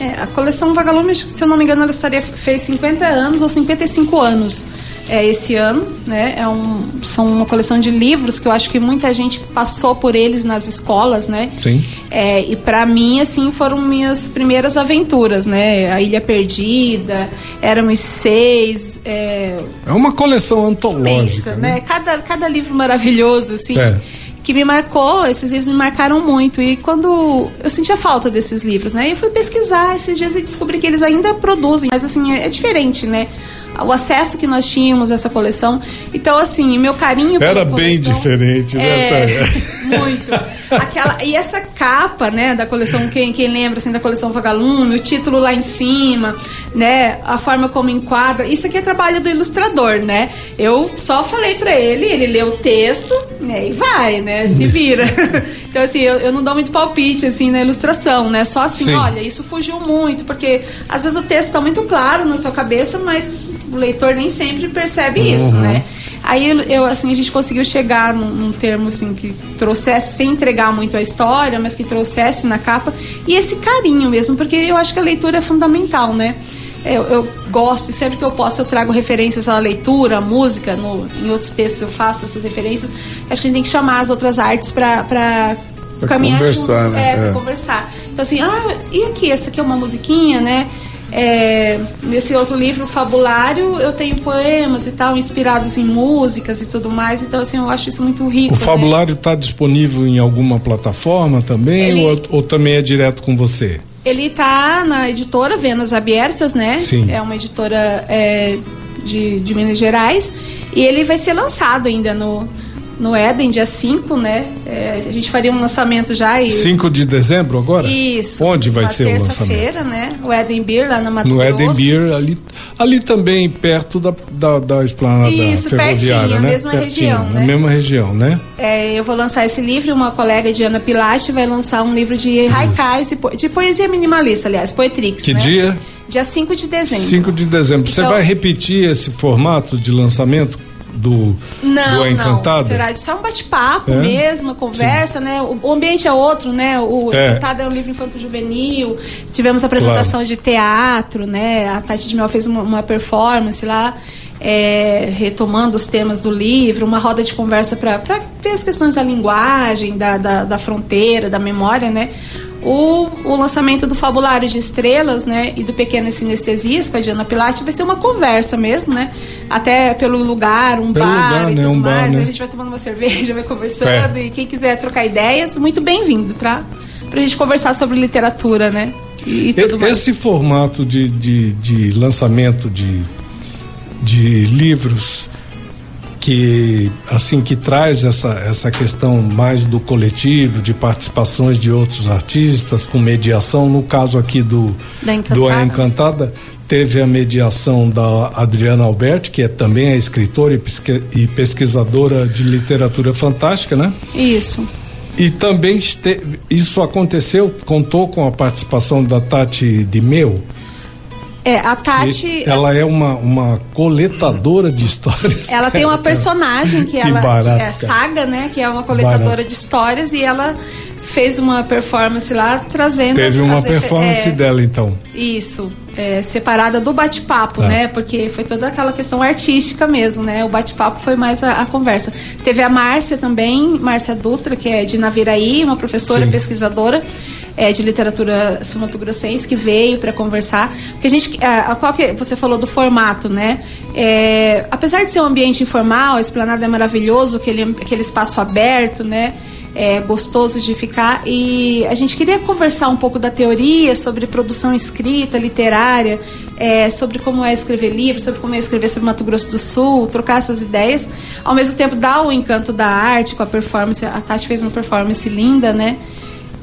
F: É, a coleção Vagalume, se eu não me engano, ela estaria fez 50 anos ou 55 anos é, esse ano, né? É um, são uma coleção de livros que eu acho que muita gente passou por eles nas escolas, né?
A: Sim.
F: É, e para mim, assim, foram minhas primeiras aventuras, né? A Ilha Perdida, Éramos Seis. É,
A: É uma coleção antológica.
F: pensa, né? Cada, cada livro maravilhoso, assim.
A: É.
F: Que me marcou, esses livros me marcaram muito. E quando eu sentia falta desses livros, né? Eu fui pesquisar esses dias e descobri que eles ainda produzem, mas assim, é, é diferente, né? O acesso que nós tínhamos a essa coleção. Então, assim, meu carinho
A: Era bem
F: coleção-
A: diferente, né,
F: É, muito. Aquela, e essa capa, né, da coleção, quem, quem lembra, assim, da coleção Vagalume, o título lá em cima, né, a forma como enquadra, isso aqui é trabalho do ilustrador, né? Eu só falei pra ele, ele lê o texto, né, e vai, né, se vira. então, assim, eu, eu não dou muito palpite, assim, na ilustração, né, só assim,
O: Sim.
F: olha, isso fugiu muito, porque às vezes o texto tá muito claro na sua cabeça, mas o leitor nem sempre percebe isso,
O: Uhum.
F: né? Aí eu- eu assim a gente conseguiu chegar num, num termo assim que trouxesse sem entregar muito a história, mas que trouxesse na capa e esse carinho mesmo, porque eu acho que a leitura é fundamental, né? Eu, eu gosto e sempre que eu posso eu trago referências à leitura, à música, no, em outros textos eu faço essas referências. Acho que a gente tem que chamar as outras artes para
C: Pra
F: caminhar
C: conversar,
F: junto,
C: né?
F: é, pra
C: É.
F: conversar. Então assim, ah, e aqui essa aqui é uma musiquinha, né? É, nesse outro livro, Fabulário, eu tenho poemas e tal, inspirados em músicas e tudo mais. Então, assim, eu acho isso muito rico.
A: O
F: né?
A: fabulário está disponível em alguma plataforma também
F: Ele-
A: ou, ou também é direto com você?
F: Ele tá na editora Venas Abertas, né?
A: Sim.
F: É uma editora é, de, de Minas Gerais. E ele vai ser lançado ainda no, no Éden, dia 5, né? É, a gente faria um lançamento já e.
A: 5 de dezembro agora?
F: Isso.
A: Onde vai
F: na
A: ser o lançamento?
F: terça-feira, né? O Eden Beer, lá na Mato
A: No. Eden Beer, ali, ali também perto da, da, da esplanada
F: Isso,
A: ferroviária,
F: pertinho,
A: né?
F: mesma região,
A: Na
F: né?
A: mesma região, né?
F: É, eu vou lançar esse livro, uma colega Diana Pilate vai lançar um livro de haikais, e de poesia minimalista, aliás, Poetrix.
A: Que
F: né?
A: dia?
F: Dia 5 de dezembro.
A: 5 de dezembro. Você
F: Então-
A: vai repetir esse formato de lançamento do,
F: Não,
A: do Encantada?
F: não. Será só um bate-papo
A: É?
F: mesmo, conversa, né? O, o ambiente é outro, né? O
A: É.
F: Encantada é um livro infanto-juvenil. Tivemos apresentação de teatro, né? A Tati de Mel fez uma, uma performance lá. é, retomando os temas do livro, uma roda de conversa para ver as questões da linguagem, da, da, da fronteira, da memória, né? O, o lançamento do Fabulário de Estrelas, né, e do Pequenas Sinestesias com a Diana Pilate vai ser uma conversa mesmo, né? Até pelo lugar, um
A: Pelo
F: bar
A: lugar,
F: e
A: né,
F: tudo
A: um bar,
F: mais.
A: né?
F: A gente vai tomando uma cerveja, vai conversando
A: É.
F: e quem quiser trocar ideias, muito bem-vindo para pra gente conversar sobre literatura, né? E, e tudo mais.
A: Esse formato de, de, de lançamento de, de livros que assim que traz essa, essa questão mais do coletivo, de participações de outros artistas com mediação, no caso aqui do
F: Da Encantada.
A: do A Encantada, teve a mediação da Adriana Alberti, que é também é escritora e, pesquisadora de literatura fantástica, né?
F: Isso.
A: E também esteve, isso aconteceu, contou com a participação da Tati de Meu.
F: É, a
A: que
F: Tati,
A: ela é uma, uma coletadora de histórias.
F: ela tem uma personagem que,
A: Que
F: ela
A: barato,
F: é a
A: cara.
F: Saga, né? Que é uma coletadora
A: Barato.
F: de histórias e ela fez uma performance lá trazendo
A: Teve
F: as-
A: uma
F: as
A: performance
F: é,
A: dela, então.
F: Isso, é, separada do bate-papo,
A: Tá.
F: né? Porque foi toda aquela questão artística mesmo, né? O bate-papo foi mais a, a conversa. Teve a Márcia também, Márcia Dutra, que é de Naviraí, uma professora
O: Sim.
F: pesquisadora é, de literatura sul-mato-grossense, que veio para conversar. Porque a gente, a, a qual que você falou do formato, né? É, apesar de ser um ambiente informal, a esplanada é maravilhoso, aquele, aquele espaço aberto, né? é, gostoso de ficar e a gente queria conversar um pouco da teoria sobre produção escrita, literária, é, sobre como é escrever livro, sobre como é escrever sobre Mato Grosso do Sul, trocar essas ideias, ao mesmo tempo dar o encanto da arte com a performance. A Tati fez uma performance linda, né?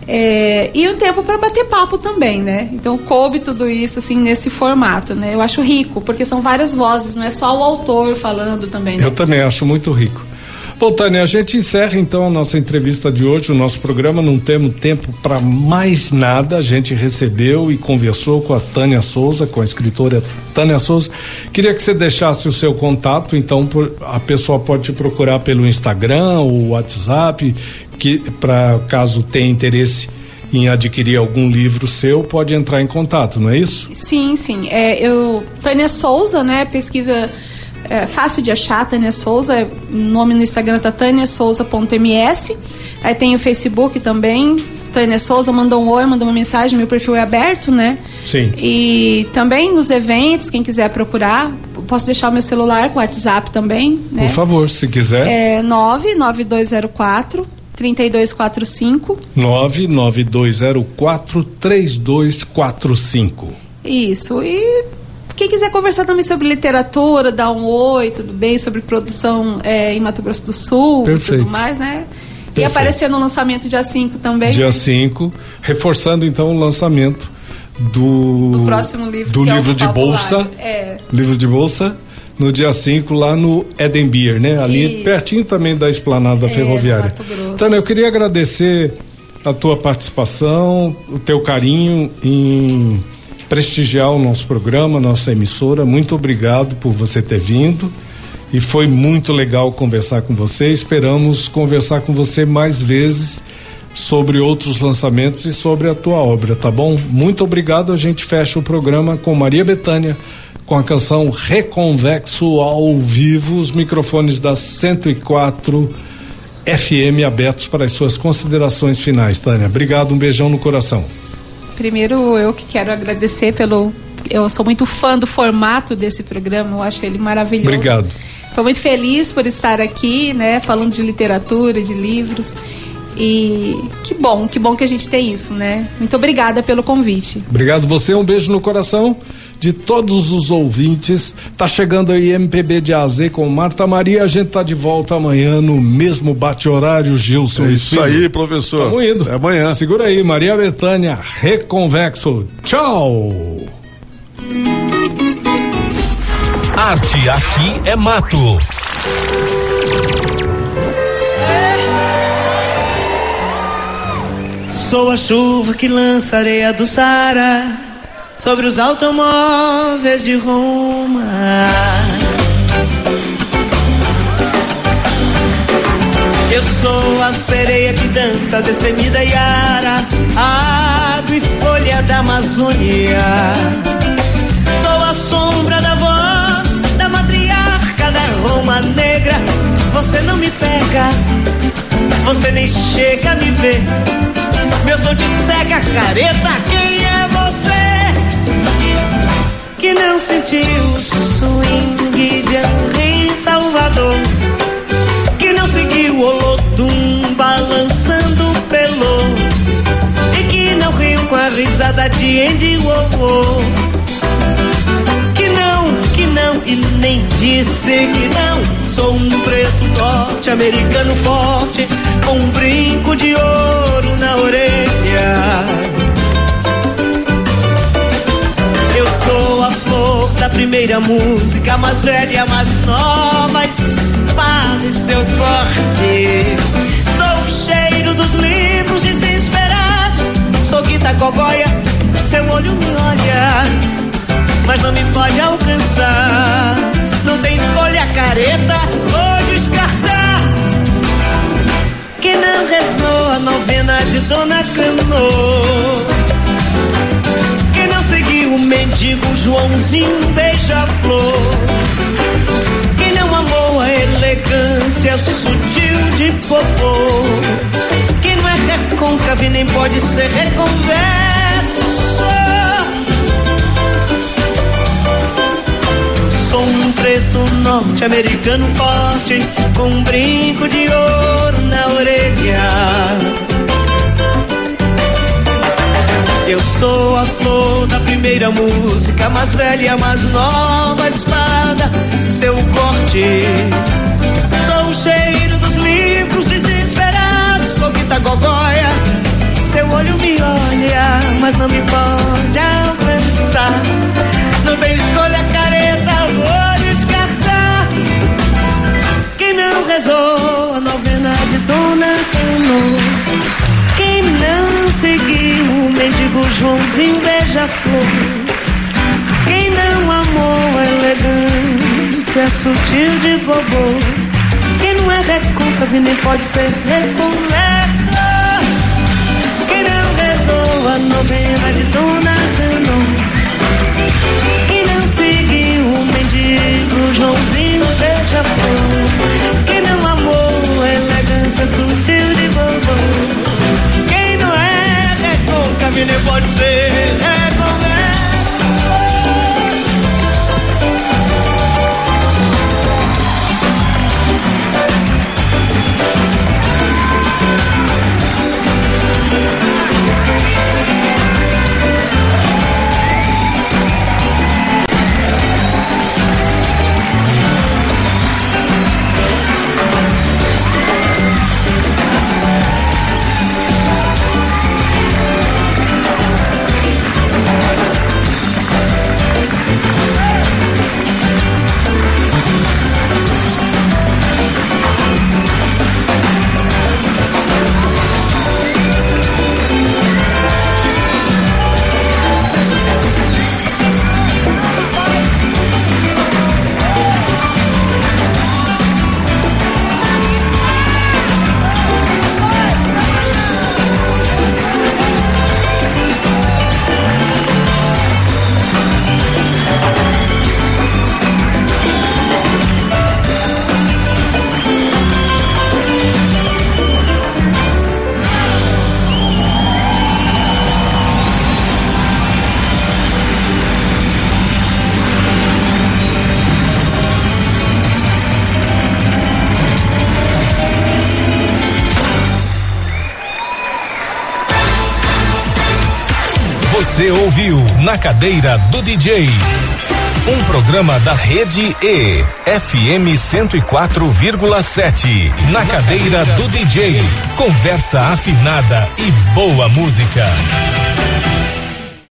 F: É, e o tempo para bater papo também, né? Então coube tudo isso assim nesse formato, né? Eu acho rico porque são várias vozes, não é só o autor falando também. Né?
A: Eu também acho muito rico. Bom, Tânia, a gente encerra então a nossa entrevista de hoje, o nosso programa. Não temos tempo para mais nada. A gente recebeu e conversou com a Tânia Souza, com a escritora Tânia Souza. Queria que você deixasse o seu contato, então por- a pessoa pode te procurar pelo Instagram ou WhatsApp, que para caso tenha interesse em adquirir algum livro seu, pode entrar em contato, não é isso?
F: Sim, sim. É, eu Tânia Souza, né? Pesquisa é fácil de achar, Tânia Souza. é- Nome no Instagram tá taniasouza.ms. Aí tem o Facebook também. Tânia Souza mandou um oi, mandou uma mensagem. Meu perfil é aberto, né?
A: Sim.
F: E também nos eventos, quem quiser procurar, posso deixar o meu celular com WhatsApp também, né?
A: Por favor, se quiser.
F: É 99204 3245.
A: 99204 3245.
F: Isso. E quem quiser conversar também sobre literatura, dar um oi, tudo bem, sobre produção é, em Mato Grosso do Sul e
A: Perfeito.
F: tudo mais, né? E
A: Perfeito.
F: aparecer no lançamento dia 5 também.
A: Dia 5, reforçando então o lançamento do,
F: Do próximo livro,
A: do
F: que é
A: livro de bolsa.
F: É.
A: Livro de bolsa no dia 5 lá no Eden Beer, né? Ali
F: Isso.
A: pertinho também da esplanada
F: É,
A: ferroviária. Tânia, eu queria agradecer a tua participação, o teu carinho em prestigiar o nosso programa, nossa emissora. Muito obrigado por você ter vindo. E foi muito legal conversar com você. Esperamos conversar com você mais vezes sobre outros lançamentos e sobre a tua obra, tá bom? Muito obrigado. A gente fecha o programa com Maria Bethânia com a canção Reconvexo ao vivo, os microfones da 104 FM abertos para as suas considerações finais, Tânia. Obrigado, um beijão no coração.
F: Primeiro, eu que quero agradecer pelo. Eu sou muito fã do formato desse programa, eu acho ele maravilhoso.
A: Obrigado.
F: Estou muito feliz por estar aqui, né, falando de literatura, de livros. E que bom, que bom que a gente tem isso, né? Muito obrigada pelo convite.
A: Obrigado você, um beijo no coração de todos os ouvintes. Tá chegando aí MPB de AZ com Marta Maria. A gente tá de volta amanhã no mesmo bate-horário, Gilson.
C: É isso aí, professor.
A: Tamo indo.
C: É amanhã.
A: Segura aí, Maria Betânia, Reconvexo. Tchau.
B: Arte aqui é mato.
O: Sou a chuva que lança areia do Sara sobre os automóveis de Roma. Eu sou a sereia que dança destemida Yara, água e folha da Amazônia. Sou a sombra da voz da matriarca da Roma negra. Você não me pega, você nem chega a me ver. Meu som te seca, careta. Quem que não sentiu o swing de Henri Salvador? Que não seguiu o Olodum balançando pelo e que não riu com a risada de Andy Warhol? Que não, que não e nem disse que não. Sou um preto norte-americano forte com um brinco de ouro da primeira música, mais velha, mais nova, espada e seu corte. Sou o cheiro dos livros desesperados, sou Guita Gogóia, seu olho me olha, mas não me pode alcançar. Não tem escolha careta ou descartar. Que não rezou a novena de Dona Cano. O mendigo Joãozinho beija-flor. Que não amou a elegância sutil de popô. Que não é recôncavo nem pode ser reconverso. Sou um preto norte-americano forte com um brinco de ouro na orelha. Eu sou a flor da primeira música, mais velha, mais nova espada, seu corte. Sou o cheiro dos livros desesperados, sou Guita Gogóia. Seu olho me olha, mas não me pode alcançar. Não tem escolha careta, vou descartar. Quem não rezou a novena de Dona Cano? Seguiu o mendigo Joãozinho beija-flor? Quem não amou a elegância sutil de bobô? Quem não é recôncavo nem pode ser reconverso? Quem não rezou a novena de Dona Cano? Quem não seguiu o mendigo Joãozinho beija-flor. Recôncavo nem pode
B: Na Cadeira do DJ. Um programa da Rede E, FM 104,7. Na Cadeira do DJ. Conversa afinada e boa música.